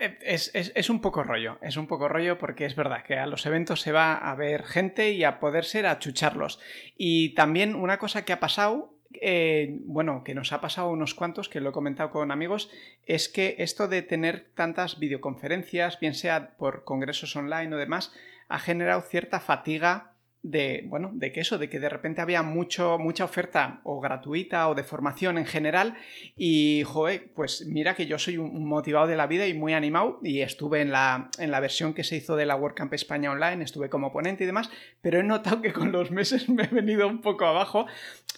eh, es, un poco rollo, es un poco rollo porque es verdad que a los eventos se va a ver gente y a poder ser a chucharlos. Y también una cosa que ha pasado, eh, bueno, que nos ha pasado unos cuantos, que lo he comentado con amigos, es que esto de tener tantas videoconferencias, bien sea por congresos online o demás, ha generado cierta fatiga de, bueno, de que eso, de que de repente había mucho, mucha oferta o gratuita o de formación en general y, joder, pues mira que yo soy un motivado de la vida y muy animado y estuve en la, en la versión que se hizo de la WordCamp España Online, estuve como ponente y demás, pero he notado que con los meses me he venido un poco abajo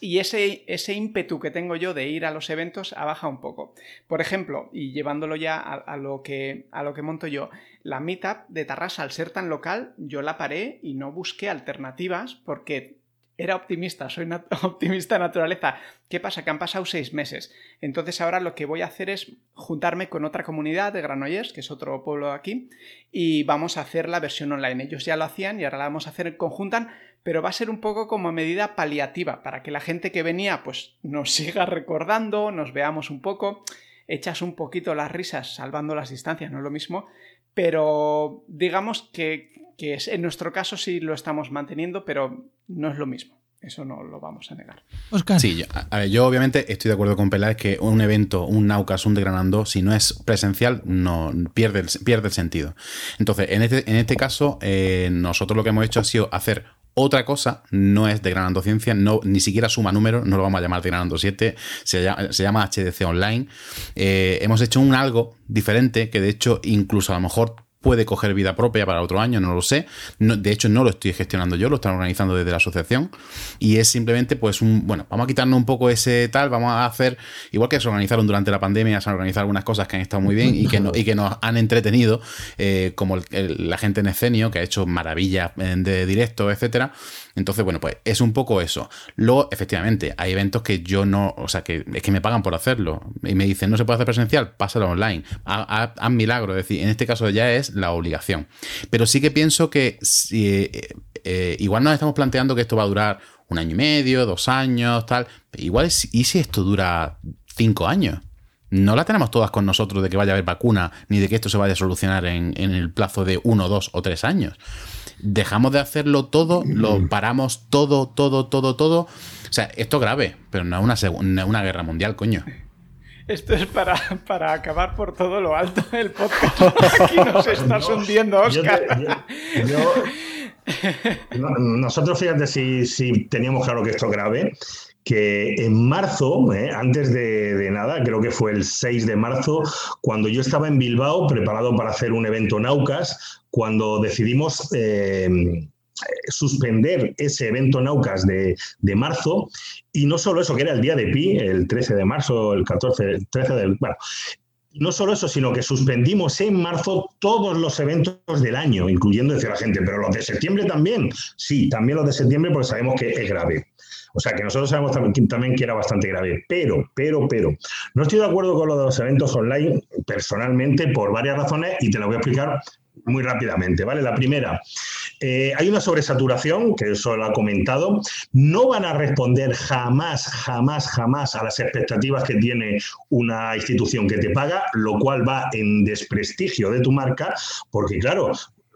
y ese, ese ímpetu que tengo yo de ir a los eventos ha bajado un poco. Por ejemplo, y llevándolo ya a, lo, que, a lo que monto yo, la meetup de Tarrasa, al ser tan local, yo la paré y no busqué alternativas porque era optimista, soy optimista naturaleza. ¿Qué pasa? Que han pasado seis meses. Entonces ahora lo que voy a hacer es juntarme con otra comunidad de Granollers, que es otro pueblo de aquí, y vamos a hacer la versión online. Ellos ya lo hacían y ahora la vamos a hacer en conjunta, pero va a ser un poco como medida paliativa, para que la gente que venía pues nos siga recordando, nos veamos un poco, echas un poquito las risas salvando las distancias, no es lo mismo, pero digamos que, en nuestro caso sí lo estamos manteniendo, pero no es lo mismo. Eso no lo vamos a negar. Oscar. Sí, yo, obviamente estoy de acuerdo con Peláez que un evento, un Naucas, un Degranando, si no es presencial, no pierde el, pierde el sentido. Entonces, en este, en este caso, eh, nosotros lo que hemos hecho ha sido hacer otra cosa no es Degranando Ciencia, no, ni siquiera suma número, no lo vamos a llamar Degranando 7, se llama, se llama HDC Online. Eh, hemos hecho un algo diferente que de hecho incluso a lo mejor puede coger vida propia para otro año, no lo sé. de hecho, no lo estoy gestionando yo, lo están organizando desde la asociación. Y es simplemente, pues, un. Bueno, vamos a quitarnos un poco ese tal, vamos a hacer. Igual que se organizaron durante la pandemia, se han organizado algunas cosas que han estado muy bien y que, y que nos han entretenido, eh, como la gente en escenio, que ha hecho maravillas eh, de directo, etcétera. Entonces, bueno, pues es un poco eso. Luego, efectivamente, hay eventos que yo no, o sea, que es que me pagan por hacerlo. Y me dicen, no se puede hacer presencial, pásalo online. Haz milagro. Es decir, en este caso ya es la obligación. Pero sí que pienso que si, eh, eh, igual nos estamos planteando que esto va a durar un año y medio, dos años, tal. Igual, ¿y si esto dura cinco años? no la tenemos todas con nosotros de que vaya a haber vacuna, ni de que esto se vaya a solucionar en, en, el plazo de uno, dos o tres años dejamos de hacerlo todo, lo paramos todo, todo, todo, todo. O sea, esto es grave, pero no es una, una guerra mundial, coño. Esto es para, para, acabar por todo lo alto del podcast. Aquí nos estás hundiendo, Oscar. nosotros, fíjate, si, si teníamos claro que esto es grave, que en marzo, eh, antes de, nada, creo que fue el 6 de marzo, cuando yo estaba en Bilbao preparado para hacer un evento Naucas, cuando decidimos eh, suspender ese evento Naucas de, marzo, y no solo eso, que era el día de Pi, el 13 de marzo, el 14, el 13 del... Bueno, no solo eso, sino que suspendimos en marzo todos los eventos del año, incluyendo, decir la gente, pero los de septiembre también. Sí, también los de septiembre porque sabemos que es grave. O sea que nosotros sabemos también, que era bastante grave. Pero, pero, pero, no estoy de acuerdo con lo de los eventos online personalmente por varias razones y te lo voy a explicar muy rápidamente, ¿vale? La primera, eh, hay una sobresaturación, que eso lo ha comentado, no van a responder jamás, jamás, jamás a las expectativas que tiene una institución que te paga, lo cual va en desprestigio de tu marca, porque claro,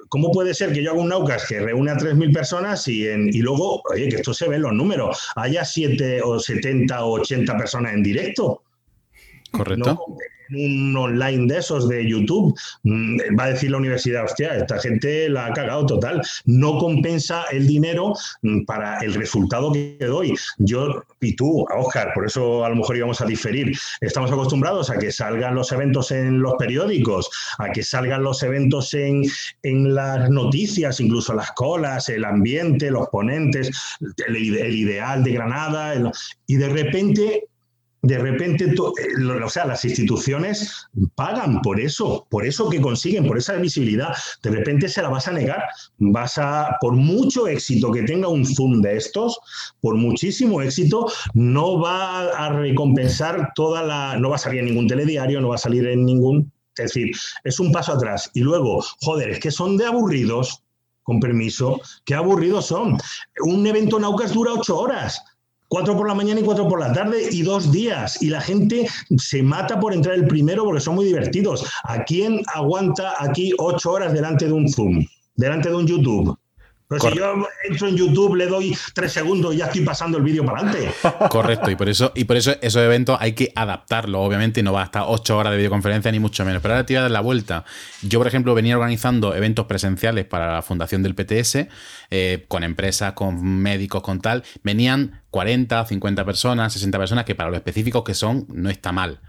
¿Cómo puede ser que yo haga un Naucas que reúne a 3.000 personas y, en, y luego, oye, que esto se ve en los números, haya 7 o 70 o 80 personas en directo? Correcto un online de esos de YouTube, mm, va a decir la universidad, hostia, esta gente la ha cagado total, no compensa el dinero mm, para el resultado que doy. Yo y tú, Oscar, por eso a lo mejor íbamos a diferir, estamos acostumbrados a que salgan los eventos en los periódicos, a que salgan los eventos en, en las noticias, incluso las colas, el ambiente, los ponentes, el, ideal de Granada, y de repente de repente, eh, o sea, las instituciones pagan por eso, por eso que consiguen, por esa visibilidad. De repente se la vas a negar. Vas a, por mucho éxito que tenga un Zoom de estos, por muchísimo éxito, no va a recompensar toda la. No va a salir en ningún telediario, no va a salir en ningún. Es decir, es un paso atrás. Y luego, joder, es que son de aburridos, con permiso. Qué aburridos son. Un evento Naucas dura ocho horas cuatro por la mañana y cuatro por la tarde y dos días. Y la gente se mata por entrar el primero porque son muy divertidos. ¿A quién aguanta aquí ocho horas delante de un Zoom? Delante de un YouTube. Pero si yo entro en YouTube, le doy tres segundos y ya estoy pasando el vídeo para adelante. Correcto, y por eso, y por eso esos eventos hay que adaptarlo, obviamente, y no va a estar ocho horas de videoconferencia ni mucho menos. Pero ahora te voy a dar la vuelta. Yo, por ejemplo, venía organizando eventos presenciales para la fundación del PTS, eh, con empresas, con médicos, con tal. Venían 40, 50 personas, 60 personas, que para lo específicos que son, no está mal.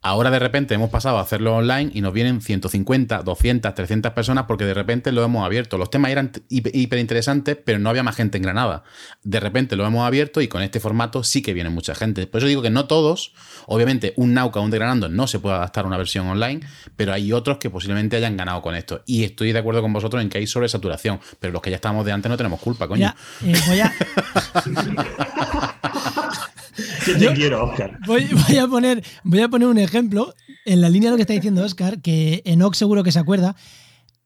Ahora de repente hemos pasado a hacerlo online y nos vienen 150, 200, 300 personas porque de repente lo hemos abierto. Los temas eran hiper interesantes, pero no había más gente en Granada. De repente lo hemos abierto y con este formato sí que viene mucha gente. Por eso digo que no todos, obviamente un Nauca, un de Granando no se puede adaptar a una versión online, pero hay otros que posiblemente hayan ganado con esto. Y estoy de acuerdo con vosotros en que hay sobresaturación, pero los que ya estamos de antes no tenemos culpa, coño. Eh, voy a... te quiero, Oscar. Voy, a poner, voy a poner un ejemplo en la línea de lo que está diciendo Oscar, que Enoch seguro que se acuerda.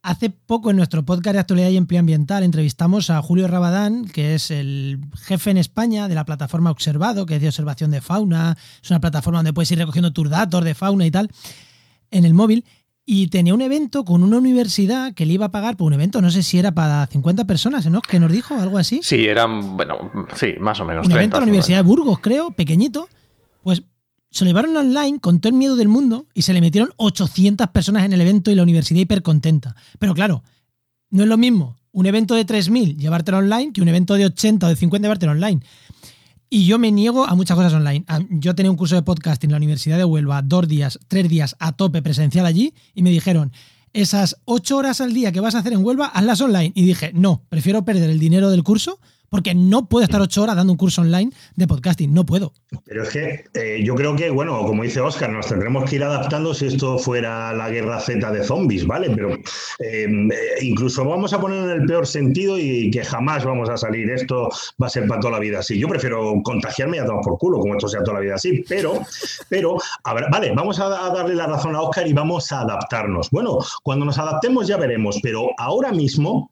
Hace poco en nuestro podcast de actualidad y empleo ambiental entrevistamos a Julio Rabadán, que es el jefe en España de la plataforma Observado, que es de observación de fauna. Es una plataforma donde puedes ir recogiendo tus datos de fauna y tal en el móvil. Y tenía un evento con una universidad que le iba a pagar por un evento, no sé si era para 50 personas, ¿no? Que nos dijo algo así. Sí, eran, bueno, sí, más o menos. Un evento a la Universidad de Burgos, creo, pequeñito. Pues se lo llevaron online con todo el miedo del mundo y se le metieron 800 personas en el evento y la universidad hiper contenta. Pero claro, no es lo mismo un evento de 3.000 llevártelo online que un evento de 80 o de 50 llevártelo online. Y yo me niego a muchas cosas online. Yo tenía un curso de podcasting en la Universidad de Huelva, dos días, tres días a tope presencial allí, y me dijeron, esas ocho horas al día que vas a hacer en Huelva, hazlas online. Y dije, no, prefiero perder el dinero del curso porque no puedo estar ocho horas dando un curso online de podcasting, no puedo. Pero es que eh, yo creo que, bueno, como dice Oscar, nos tendremos que ir adaptando si esto fuera la guerra Z de zombies, ¿vale? Pero eh, incluso vamos a poner en el peor sentido y que jamás vamos a salir, esto va a ser para toda la vida así. Yo prefiero contagiarme y a tomar por culo, como esto sea toda la vida así, pero, pero, vale, vamos a darle la razón a Oscar y vamos a adaptarnos. Bueno, cuando nos adaptemos ya veremos, pero ahora mismo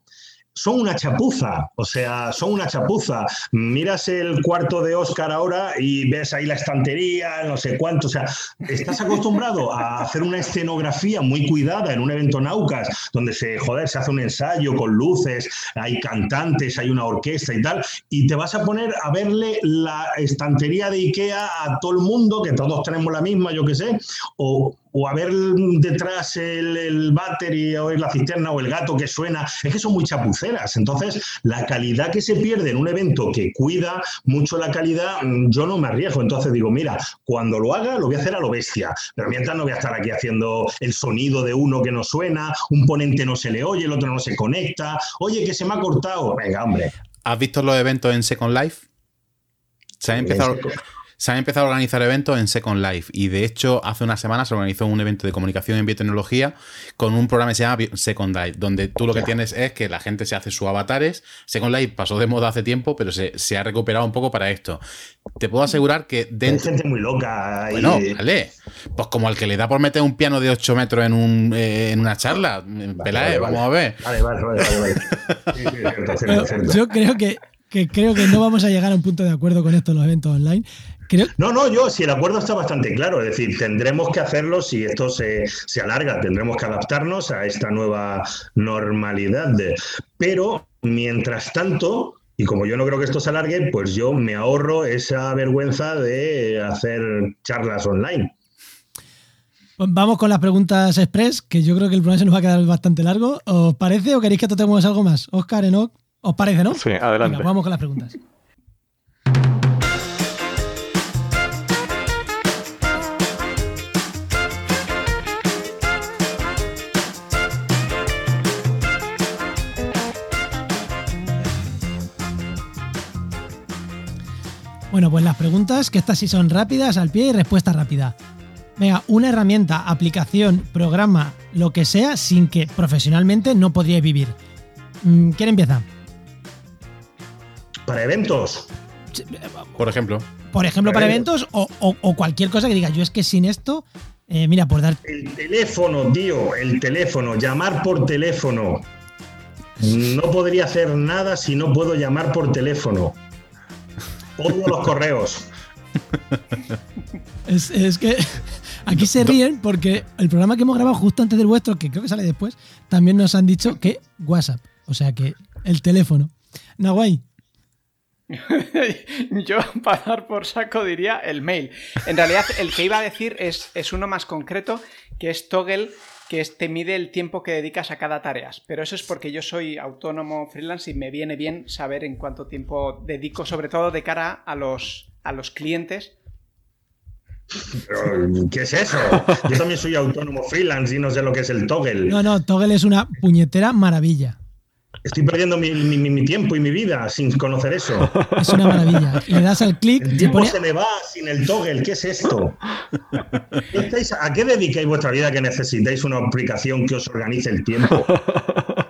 son una chapuza, o sea, son una chapuza. Miras el cuarto de Oscar ahora y ves ahí la estantería, no sé cuánto, o sea, estás acostumbrado a hacer una escenografía muy cuidada en un evento Naucas, donde se, joder, se hace un ensayo con luces, hay cantantes, hay una orquesta y tal, y te vas a poner a verle la estantería de Ikea a todo el mundo, que todos tenemos la misma, yo qué sé, o o a ver detrás el, el battery o la cisterna o el gato que suena, es que son muy chapuceras. Entonces, la calidad que se pierde en un evento que cuida mucho la calidad, mm, yo no me arriesgo. Entonces digo, mira, cuando lo haga, lo voy a hacer a lo bestia. Pero mientras no voy a estar aquí haciendo el sonido de uno que no suena, un ponente no se le oye, el otro no se conecta, oye, que se me ha cortado. Venga, hombre. ¿Has visto los eventos en Second Life? Se ha empezado se han empezado a organizar eventos en Second Life y de hecho hace unas semanas se organizó un evento de comunicación en biotecnología con un programa que se llama Second Life, donde tú lo que tienes es que la gente se hace sus avatares. Second Life pasó de moda hace tiempo, pero se, ha recuperado un poco para esto. Te puedo asegurar que dentro... Hay gente muy loca. Bueno, vale. Pues como el que le da por meter un piano de 8 metros en, un, eh, en una charla. Vale, vamos a ver. Vale, vale, vale. Yo creo que que creo que no vamos a llegar a un punto de acuerdo con esto en los eventos online. No, no, yo, si el acuerdo está bastante claro, es decir, tendremos que hacerlo si esto se, alarga, tendremos que adaptarnos a esta nueva normalidad. pero, mientras tanto, y como yo no creo que esto se alargue, pues yo me ahorro esa vergüenza de hacer charlas online. Vamos con las preguntas express, que yo creo que el programa se nos va a quedar bastante largo. ¿Os parece o queréis que tratemos algo más? Oscar, Enoch, ¿os parece, no? Sí, adelante. vamos con las preguntas. Bueno, pues las preguntas, que estas sí son rápidas, al pie y respuesta rápida. Venga, una herramienta, aplicación, programa, lo que sea, sin que profesionalmente no podríais vivir. Mm, ¿Quién empieza? Para eventos. Por ejemplo. Por ejemplo, para, eventos o, cualquier cosa que diga, yo es que sin esto, eh, mira, por dar... El teléfono, tío, el teléfono, llamar por teléfono. No podría hacer nada si no puedo llamar por teléfono. Odio los correos. Es, que aquí se ríen porque el programa que hemos grabado justo antes del vuestro, que creo que sale después, también nos han dicho que WhatsApp. O sea que El teléfono. Nahuay. Yo, para dar por saco, diría el mail. En realidad, el que iba a decir es, es uno más concreto, que es Toggle, que te mide el tiempo que dedicas a cada tarea. Pero eso es porque yo soy autónomo freelance y me viene bien saber en cuánto tiempo dedico, sobre todo de cara a los, a los clientes. ¿Qué es eso? Yo también soy autónomo freelance y no sé lo que es el toggle. No, no, Toggle es una puñetera maravilla. Estoy perdiendo mi, mi- mi tiempo y mi vida sin conocer eso. Es una maravilla. Le das al clic El y tiempo pone se me va sin el toggle. ¿Qué es esto? ¿Qué estáis- ¿A qué dedicáis vuestra vida que necesitáis una aplicación que os organice el tiempo?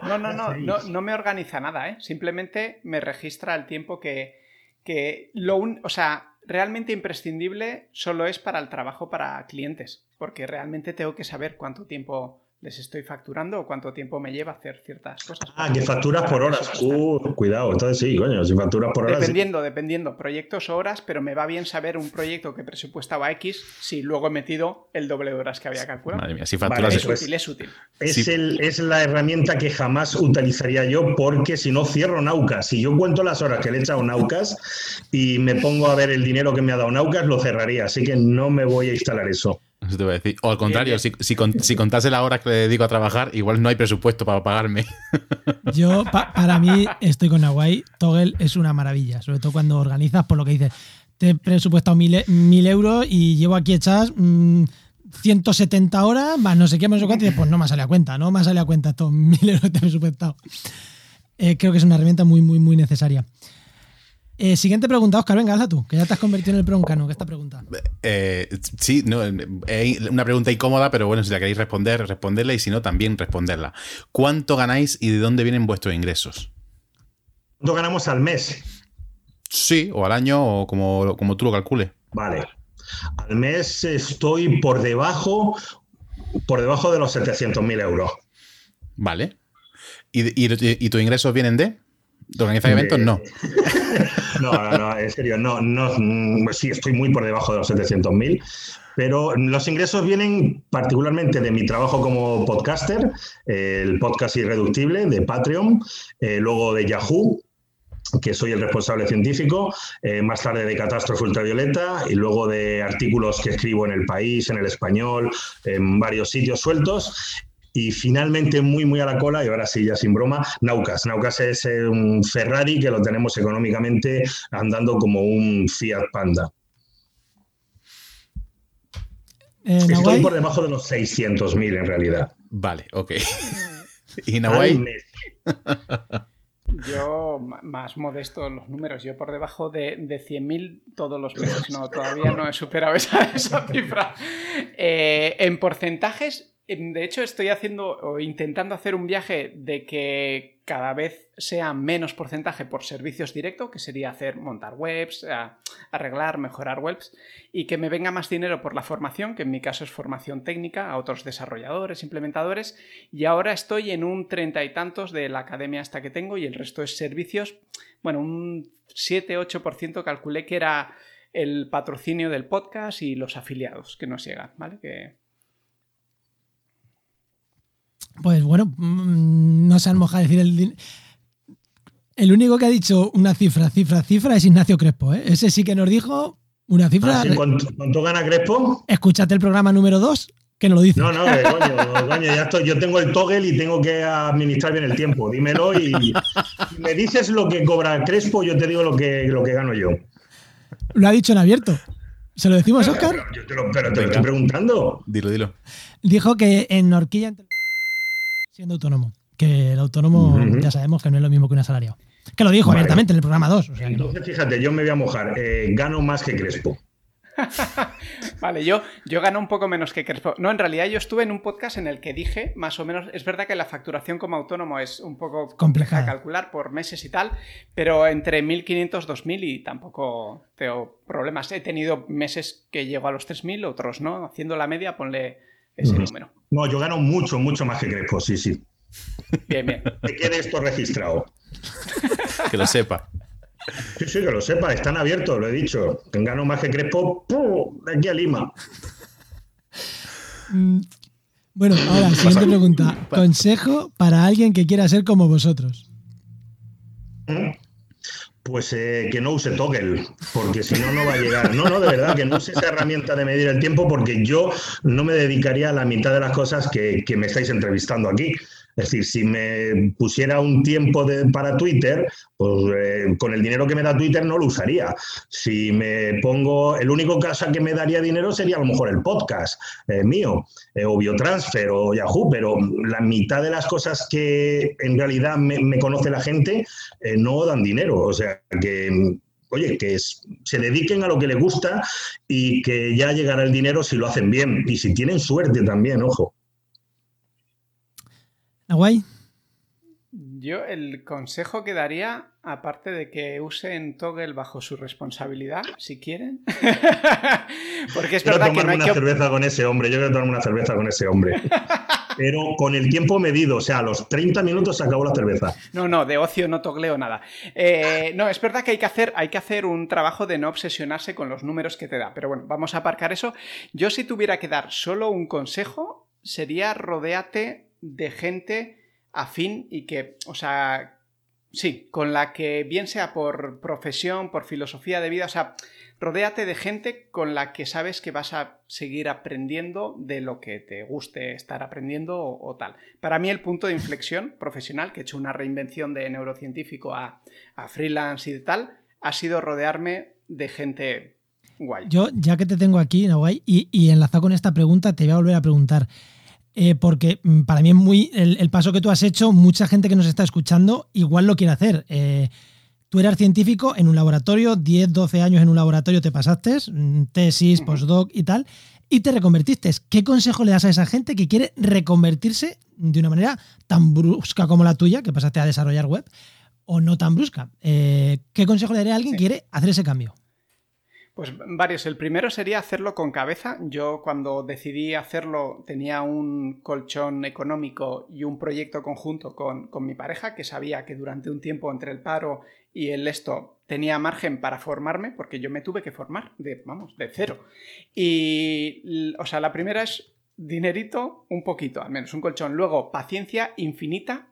No, no, no, no, no me organiza nada, ¿eh? Simplemente me registra el tiempo que, que lo un- o sea, realmente imprescindible solo es para el trabajo para clientes, porque realmente tengo que saber cuánto tiempo les estoy facturando o cuánto tiempo me lleva hacer ciertas cosas. Ah, que facturas por horas. Uh, cuidado, entonces sí, coño, si facturas por horas. sí. Dependiendo, dependiendo, proyectos o horas, pero me va bien saber un proyecto que presupuestaba X si luego he metido el doble de horas que había calculado. Madre mía, si Vale, facturas. Es pues- útil, es útil. Es, Sí. el- es la herramienta que jamás utilizaría yo porque si no cierro Naucas. Si yo cuento las horas que le he echado Naucas y me pongo a ver el dinero que me ha dado Naucas, lo cerraría. Así que no me voy a instalar eso. Eso te voy a decir. O al contrario, si, si, con- si contase la hora que le dedico a trabajar, igual no hay presupuesto para pagarme. Yo, pa- para mí, estoy con Nahuay. Toggle es una maravilla, sobre todo cuando organizas, por lo que dices, te he presupuestado mil, mil euros y llevo aquí hechas mm, 170 horas, más no sé qué, más no sé cuánto, y dices, pues no me sale a cuenta, no me sale a cuenta estos mil euros que te he presupuestado. Eh, creo que es una herramienta muy, muy, muy necesaria. Eh, siguiente pregunta, Oscar, venga, hazla tú, que ya te has convertido en el broncano, que esta pregunta. Eh, sí, no, eh, una pregunta incómoda, pero bueno, si la queréis responder, responderla y si no, también responderla. ¿Cuánto ganáis y de dónde vienen vuestros ingresos? ¿Cuánto ganamos al mes? Sí, o al año, o como, como tú lo calcules. Vale. Al mes estoy por debajo, por debajo de los 700.000 euros. Vale. ¿Y, y, y tus ingresos vienen de? ¿De organizar De- eventos? No. No, no, no, en serio, no, no, mm, sí, estoy muy por debajo de los 700.000, pero los ingresos vienen particularmente de mi trabajo como podcaster, eh, el podcast irreductible de Patreon, eh, luego de Yahoo, que soy el responsable científico, eh, más tarde de Catástrofe Ultravioleta y luego de artículos que escribo en El País, en El Español, en varios sitios sueltos. Y finalmente, muy, muy a la cola, y ahora sí, ya sin broma, Naucas. Naucas es eh, un Ferrari que lo tenemos económicamente andando como un Fiat Panda. Eh, Estoy por debajo de los 600.000 en realidad. Vale, ok. y Nahuay, mes. Yo, más modesto en los números, yo por debajo de, de 100.000 todos los meses. No, todavía no he superado esa, esa cifra. Eh, en porcentajes, de hecho, estoy haciendo o intentando hacer un viaje de que cada vez sea menos porcentaje por servicios directos, que sería hacer montar webs, arreglar, mejorar webs, y que me venga más dinero por la formación, que en mi caso es formación técnica a otros desarrolladores, implementadores, y ahora estoy en un treinta y tantos de la academia hasta que tengo y el resto es servicios. Bueno, un 7-8% calculé que era el patrocinio del podcast y los afiliados que nos llegan, ¿vale? Que pues bueno, mm, no se han mojado a decir el El único que ha dicho una cifra, cifra, cifra es Ignacio Crespo, ¿eh? Ese sí que nos dijo una cifra. Ah, sí, ¿cuánto, cuánto gana Crespo? Escúchate el programa número 2, que nos lo dice. No, no, eh, coño, coño, ya estoy. Yo tengo el toggle y tengo que administrar bien el tiempo. Dímelo y si me dices lo que cobra Crespo, yo te digo lo que, lo que gano yo. Lo ha dicho en abierto. ¿Se lo decimos, Oscar? Pero, yo te lo, pero te lo estoy preguntando. dilo, dilo. Dijo que en Horquilla, siendo autónomo, que el autónomo ya sabemos que no es lo mismo que un asalariado. Que lo dijo Vale. abiertamente en el programa 2. O sea, que no- Entonces, fíjate, yo me voy a mojar. Eh, gano más que Crespo. Vale, yo, yo gano un poco menos que Crespo. No, en realidad yo estuve en un podcast en el que dije, más o menos, es verdad que la facturación como autónomo es un poco compleja de calcular por meses y tal, pero entre 1.500, 2.000 y tampoco tengo problemas. He tenido meses que llego a los 3.000, otros no. Haciendo la media, ponle ese Ujú. número. No, yo gano mucho, mucho más que Crespo, sí, sí. Bien, bien. Que quede esto registrado. Que lo sepa. Sí, sí, que lo sepa, están abiertos, lo he dicho. Que gano más que Crespo, ¡pum! de aquí a Lima. Mm, Bueno, ahora, siguiente pregunta. Consejo para alguien que quiera ser como vosotros. Pues eh, que no use Toggle, porque si no, no va a llegar. No, no, de verdad, que no use esa herramienta de medir el tiempo, porque yo no me dedicaría a la mitad de las cosas que, que me estáis entrevistando aquí. Es decir, si me pusiera un tiempo para Twitter, pues eh, con el dinero que me da Twitter no lo usaría. Si me pongo, el único caso que me daría dinero sería a lo mejor el podcast eh, mío, eh, o Biotransfer o Yahoo, pero la mitad de las cosas que en realidad me, conoce la gente no dan dinero. O sea que oye, que se dediquen a lo que les gusta y que ya llegará el dinero si lo hacen bien y si tienen suerte también, ojo. Guay. Yo el consejo que daría, aparte de que usen Toggle bajo su responsabilidad, si quieren, porque es verdad que no hay una cerveza con ese hombre, yo quiero tomarme una cerveza con ese hombre. Pero con el tiempo medido, o sea, a los 30 minutos se acabó la cerveza. No, no, de ocio no togleo nada. Eh, no, es verdad que hay que, hacer, hay que hacer un trabajo de no obsesionarse con los números que te da. Pero bueno, vamos a aparcar eso. Yo si tuviera que dar solo un consejo, sería rodeate de gente afín y que, o sea, sí, con la que bien sea por profesión, por filosofía de vida, o sea, rodéate de gente con la que sabes que vas a seguir aprendiendo de lo que te guste estar aprendiendo o, tal. Para mí el punto de inflexión profesional, que he hecho una reinvención de neurocientífico a, freelance y de tal, ha sido rodearme de gente guay. Yo, ya que te tengo aquí, no, guay, y, y enlazado con esta pregunta, te voy a volver a preguntar. Eh, porque mm, para mí es muy el, paso que tú has hecho, mucha gente que nos está escuchando igual lo quiere hacer. Eh, tú eras científico en un laboratorio, 10, 12 años en un laboratorio te pasaste, mm, tesis, postdoc y tal, y te reconvertiste. ¿Qué consejo le das a esa gente que quiere reconvertirse de una manera tan brusca como la tuya, que pasaste a desarrollar web, o no tan brusca? Eh, ¿Qué consejo le daría a alguien que quiere hacer ese cambio? Pues varios. El primero sería hacerlo con cabeza. Yo cuando decidí hacerlo tenía un colchón económico y un proyecto conjunto con, mi pareja que sabía que durante un tiempo entre el paro y el esto tenía margen para formarme porque yo me tuve que formar de, vamos, de cero. Y, o sea, la primera es dinerito, un poquito, al menos un colchón. Luego, paciencia infinita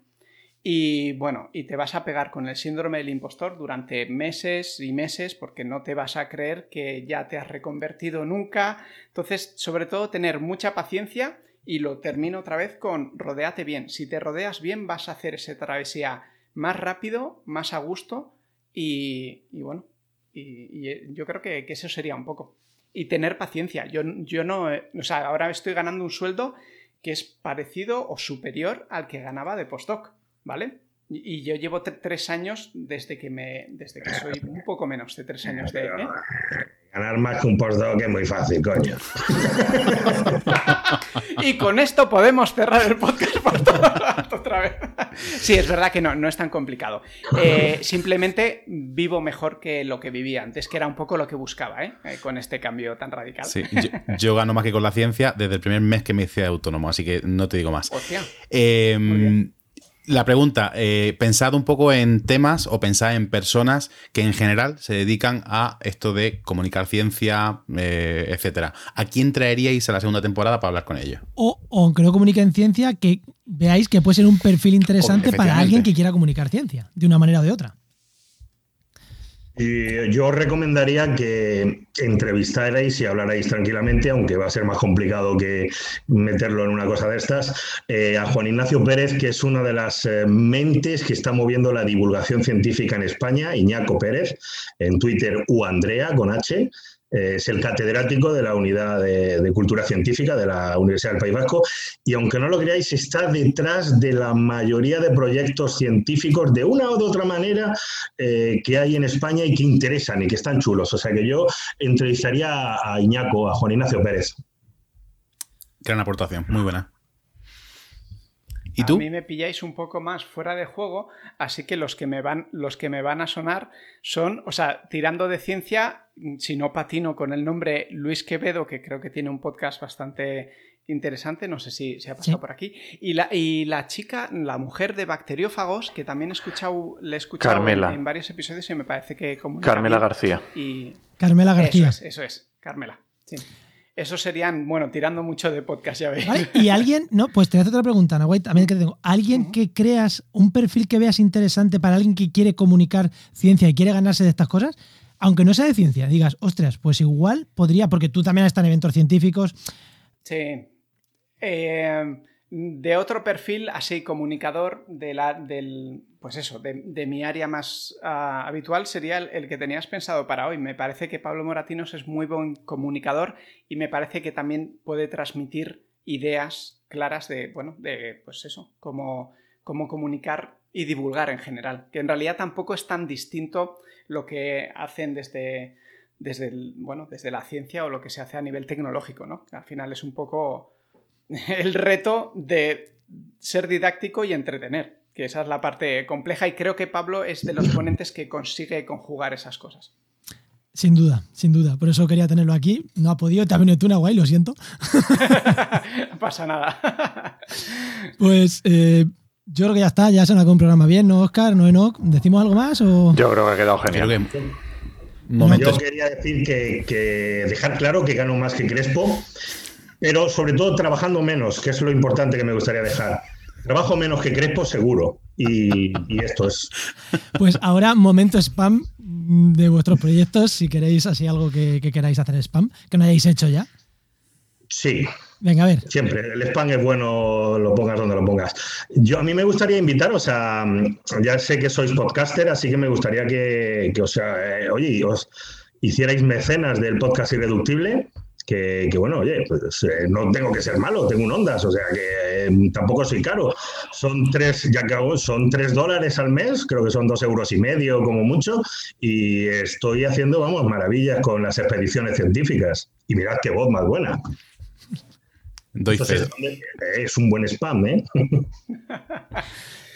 y bueno, y te vas a pegar con el síndrome del impostor durante meses y meses porque no te vas a creer que ya te has reconvertido nunca. Entonces, sobre todo, tener mucha paciencia y lo termino otra vez con rodeate bien. Si te rodeas bien, vas a hacer esa travesía más rápido, más a gusto y, bueno, y, yo creo que, eso sería un poco. Y tener paciencia. Yo, yo no, o sea, ahora estoy ganando un sueldo que es parecido o superior al que ganaba de postdoc ¿vale? Y yo llevo tres años desde que me. desde que soy un poco menos de tres años de. ¿eh? Ganar más que un postdoc es muy fácil, coño. y con esto podemos cerrar el podcast por otra vez. sí, es verdad que no, no es tan complicado. Eh, simplemente vivo mejor que lo que vivía antes, que era un poco lo que buscaba, ¿eh? eh con este cambio tan radical. Sí, yo, gano más que con la ciencia desde el primer mes que me hice autónomo, así que no te digo más. Hostia. Eh, la pregunta, eh, pensad un poco en temas o pensad en personas que en general se dedican a esto de comunicar ciencia, eh, etcétera. ¿A quién traeríais a la segunda temporada para hablar con ellos? O, aunque no comuniquen ciencia, que veáis que puede ser un perfil interesante para alguien que quiera comunicar ciencia, de una manera o de otra. Y yo recomendaría que entrevistarais y hablarais tranquilamente, aunque va a ser más complicado que meterlo en una cosa de estas, eh, a Juan Ignacio Pérez, que es una de las eh, mentes que está moviendo la divulgación científica en España, Iñaco Pérez, en Twitter u Andrea con H, es el catedrático de la Unidad de, Cultura Científica de la Universidad del País Vasco y aunque no lo creáis, está detrás de la mayoría de proyectos científicos de una o de otra manera eh, que hay en España y que interesan y que están chulos. O sea que yo entrevistaría a Iñaco, a Juan Ignacio Pérez. Gran aportación, muy buena. ¿Y tú? A mí me pilláis un poco más fuera de juego, así que los que me van, los que me van a sonar son, o sea, tirando de ciencia, si no patino con el nombre Luis Quevedo, que creo que tiene un podcast bastante interesante, no sé si se ha pasado por aquí. Y la, y la chica, la mujer de bacteriófagos, que también he escuchado, le he escuchado en, varios episodios y me parece que como... Carmela García. Y... Carmela García. Eso es, eso es Carmela. Sí. Eso serían, bueno, tirando mucho de podcast, ya veis. Y alguien, no, pues te voy a hacer otra pregunta, Nahuay, también que tengo. ¿Alguien que creas, un perfil que veas interesante para alguien que quiere comunicar ciencia y quiere ganarse de estas cosas? Aunque no sea de ciencia, digas, ostras, pues igual podría, porque tú también estás en eventos científicos. Sí. Eh, de otro perfil, así comunicador de la, del, pues eso, de, mi área más ah, habitual sería el, que tenías pensado para hoy. Me parece que Pablo Moratinos es muy buen comunicador y me parece que también puede transmitir ideas claras de, bueno, de, pues eso, cómo, cómo comunicar y divulgar en general. Que en realidad tampoco es tan distinto lo que hacen desde, desde, bueno, desde la ciencia o lo que se hace a nivel tecnológico, ¿no? Al final es un poco el reto de ser didáctico y entretener, que esa es la parte compleja y creo que Pablo es de los ponentes que consigue conjugar esas cosas. Sin duda, sin duda. Por eso quería tenerlo aquí. No ha podido. Te ha venido tú, guay, lo siento. no pasa nada. pues eh, yo creo que ya está. Ya se nos ha un programa bien, ¿no, Oscar? ¿No, Enoch? ¿Decimos algo más? O... Yo creo que ha quedado genial. Yo quería decir que, que, dejar claro que gano más que Crespo pero sobre todo trabajando menos, que es lo importante que me gustaría dejar. Trabajo menos que Crespo, seguro. Y, esto es. Pues ahora, momento spam de vuestros proyectos, si queréis así algo que, queráis hacer spam, que no hayáis hecho ya. Sí. Venga, a ver. Siempre, el spam es bueno, lo pongas donde lo pongas. Yo a mí me gustaría invitaros a. Ya sé que sois podcaster, así que me gustaría que, que o sea, eh, oye, os hicierais mecenas del podcast irreductible que, bueno, oye, pues eh, no tengo que ser malo, tengo un Ondas, o sea que eh, tampoco soy caro. Son tres, ya que hago, son tres dólares al mes, creo que son dos euros y medio como mucho, y estoy haciendo, vamos, maravillas con las expediciones científicas. Y mirad qué voz más buena. es un buen spam, ¿eh?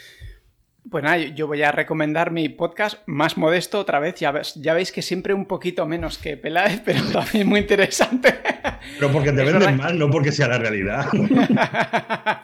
Pues nada, yo voy a recomendar mi podcast más modesto otra vez. Ya, ya veis que siempre un poquito menos que Peláez, pero también muy interesante. Pero porque te venden mal, no porque sea la realidad.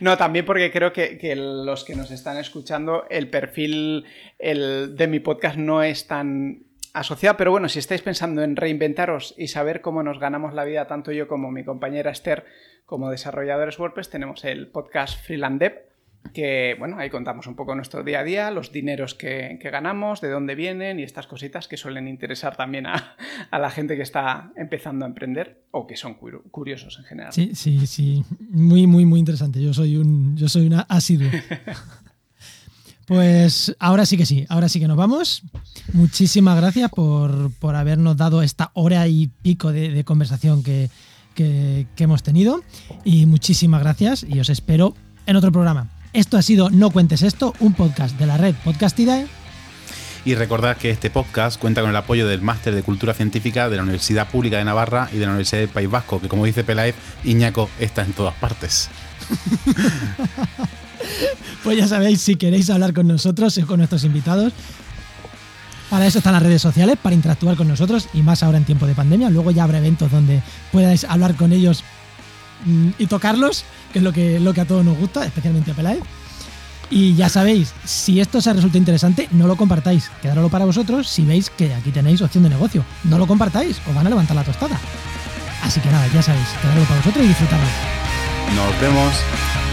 no, también porque creo que, los que nos están escuchando, el perfil el, de mi podcast no es tan asociado, pero bueno, si estáis pensando en reinventaros y saber cómo nos ganamos la vida, tanto yo como mi compañera Esther, como desarrolladores WordPress, tenemos el podcast Freelandev que, bueno, ahí contamos un poco nuestro día a día, los dineros que, ganamos, de dónde vienen y estas cositas que suelen interesar también a, la gente que está empezando a emprender o que son curiosos en general. Sí, sí, sí. Muy, muy, muy interesante. Yo soy un, yo soy una asiduo. Pues ahora sí que sí, ahora sí que nos vamos. Muchísimas gracias por, habernos dado esta hora y pico de, conversación que, que hemos tenido. Y muchísimas gracias y os espero en otro programa. Esto ha sido No Cuentes Esto, un podcast de la red Podcastidae. Y recordad que este podcast cuenta con el apoyo del Máster de Cultura Científica de la Universidad Pública de Navarra y de la Universidad del País Vasco, que como dice Peláez, Iñaco está en todas partes. pues ya sabéis, si queréis hablar con nosotros y con nuestros invitados, para eso están las redes sociales, para interactuar con nosotros y más ahora en tiempo de pandemia. Luego ya habrá eventos donde podáis hablar con ellos y tocarlos que es lo que, lo que a todos nos gusta, especialmente a Peláez. Y ya sabéis, si esto os resulta interesante, no lo compartáis. Quedáralo para vosotros si veis que aquí tenéis opción de negocio. No lo compartáis, os van a levantar la tostada. Así que nada, ya sabéis, quedáralo para vosotros y disfrutadlo. Nos vemos.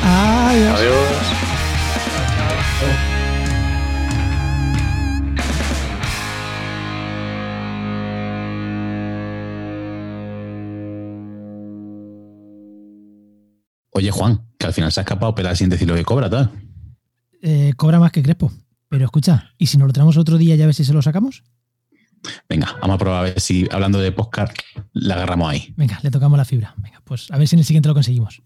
Adiós. Adiós. Oye, Juan, que al final se ha escapado pero sin decir lo que cobra, tal. Eh, cobra más que Crespo. Pero escucha, ¿y si nos lo traemos otro día ya a ver si se lo sacamos? Venga, vamos a probar a ver si hablando de podcast la agarramos ahí. Venga, le tocamos la fibra. Venga, pues a ver si en el siguiente lo conseguimos.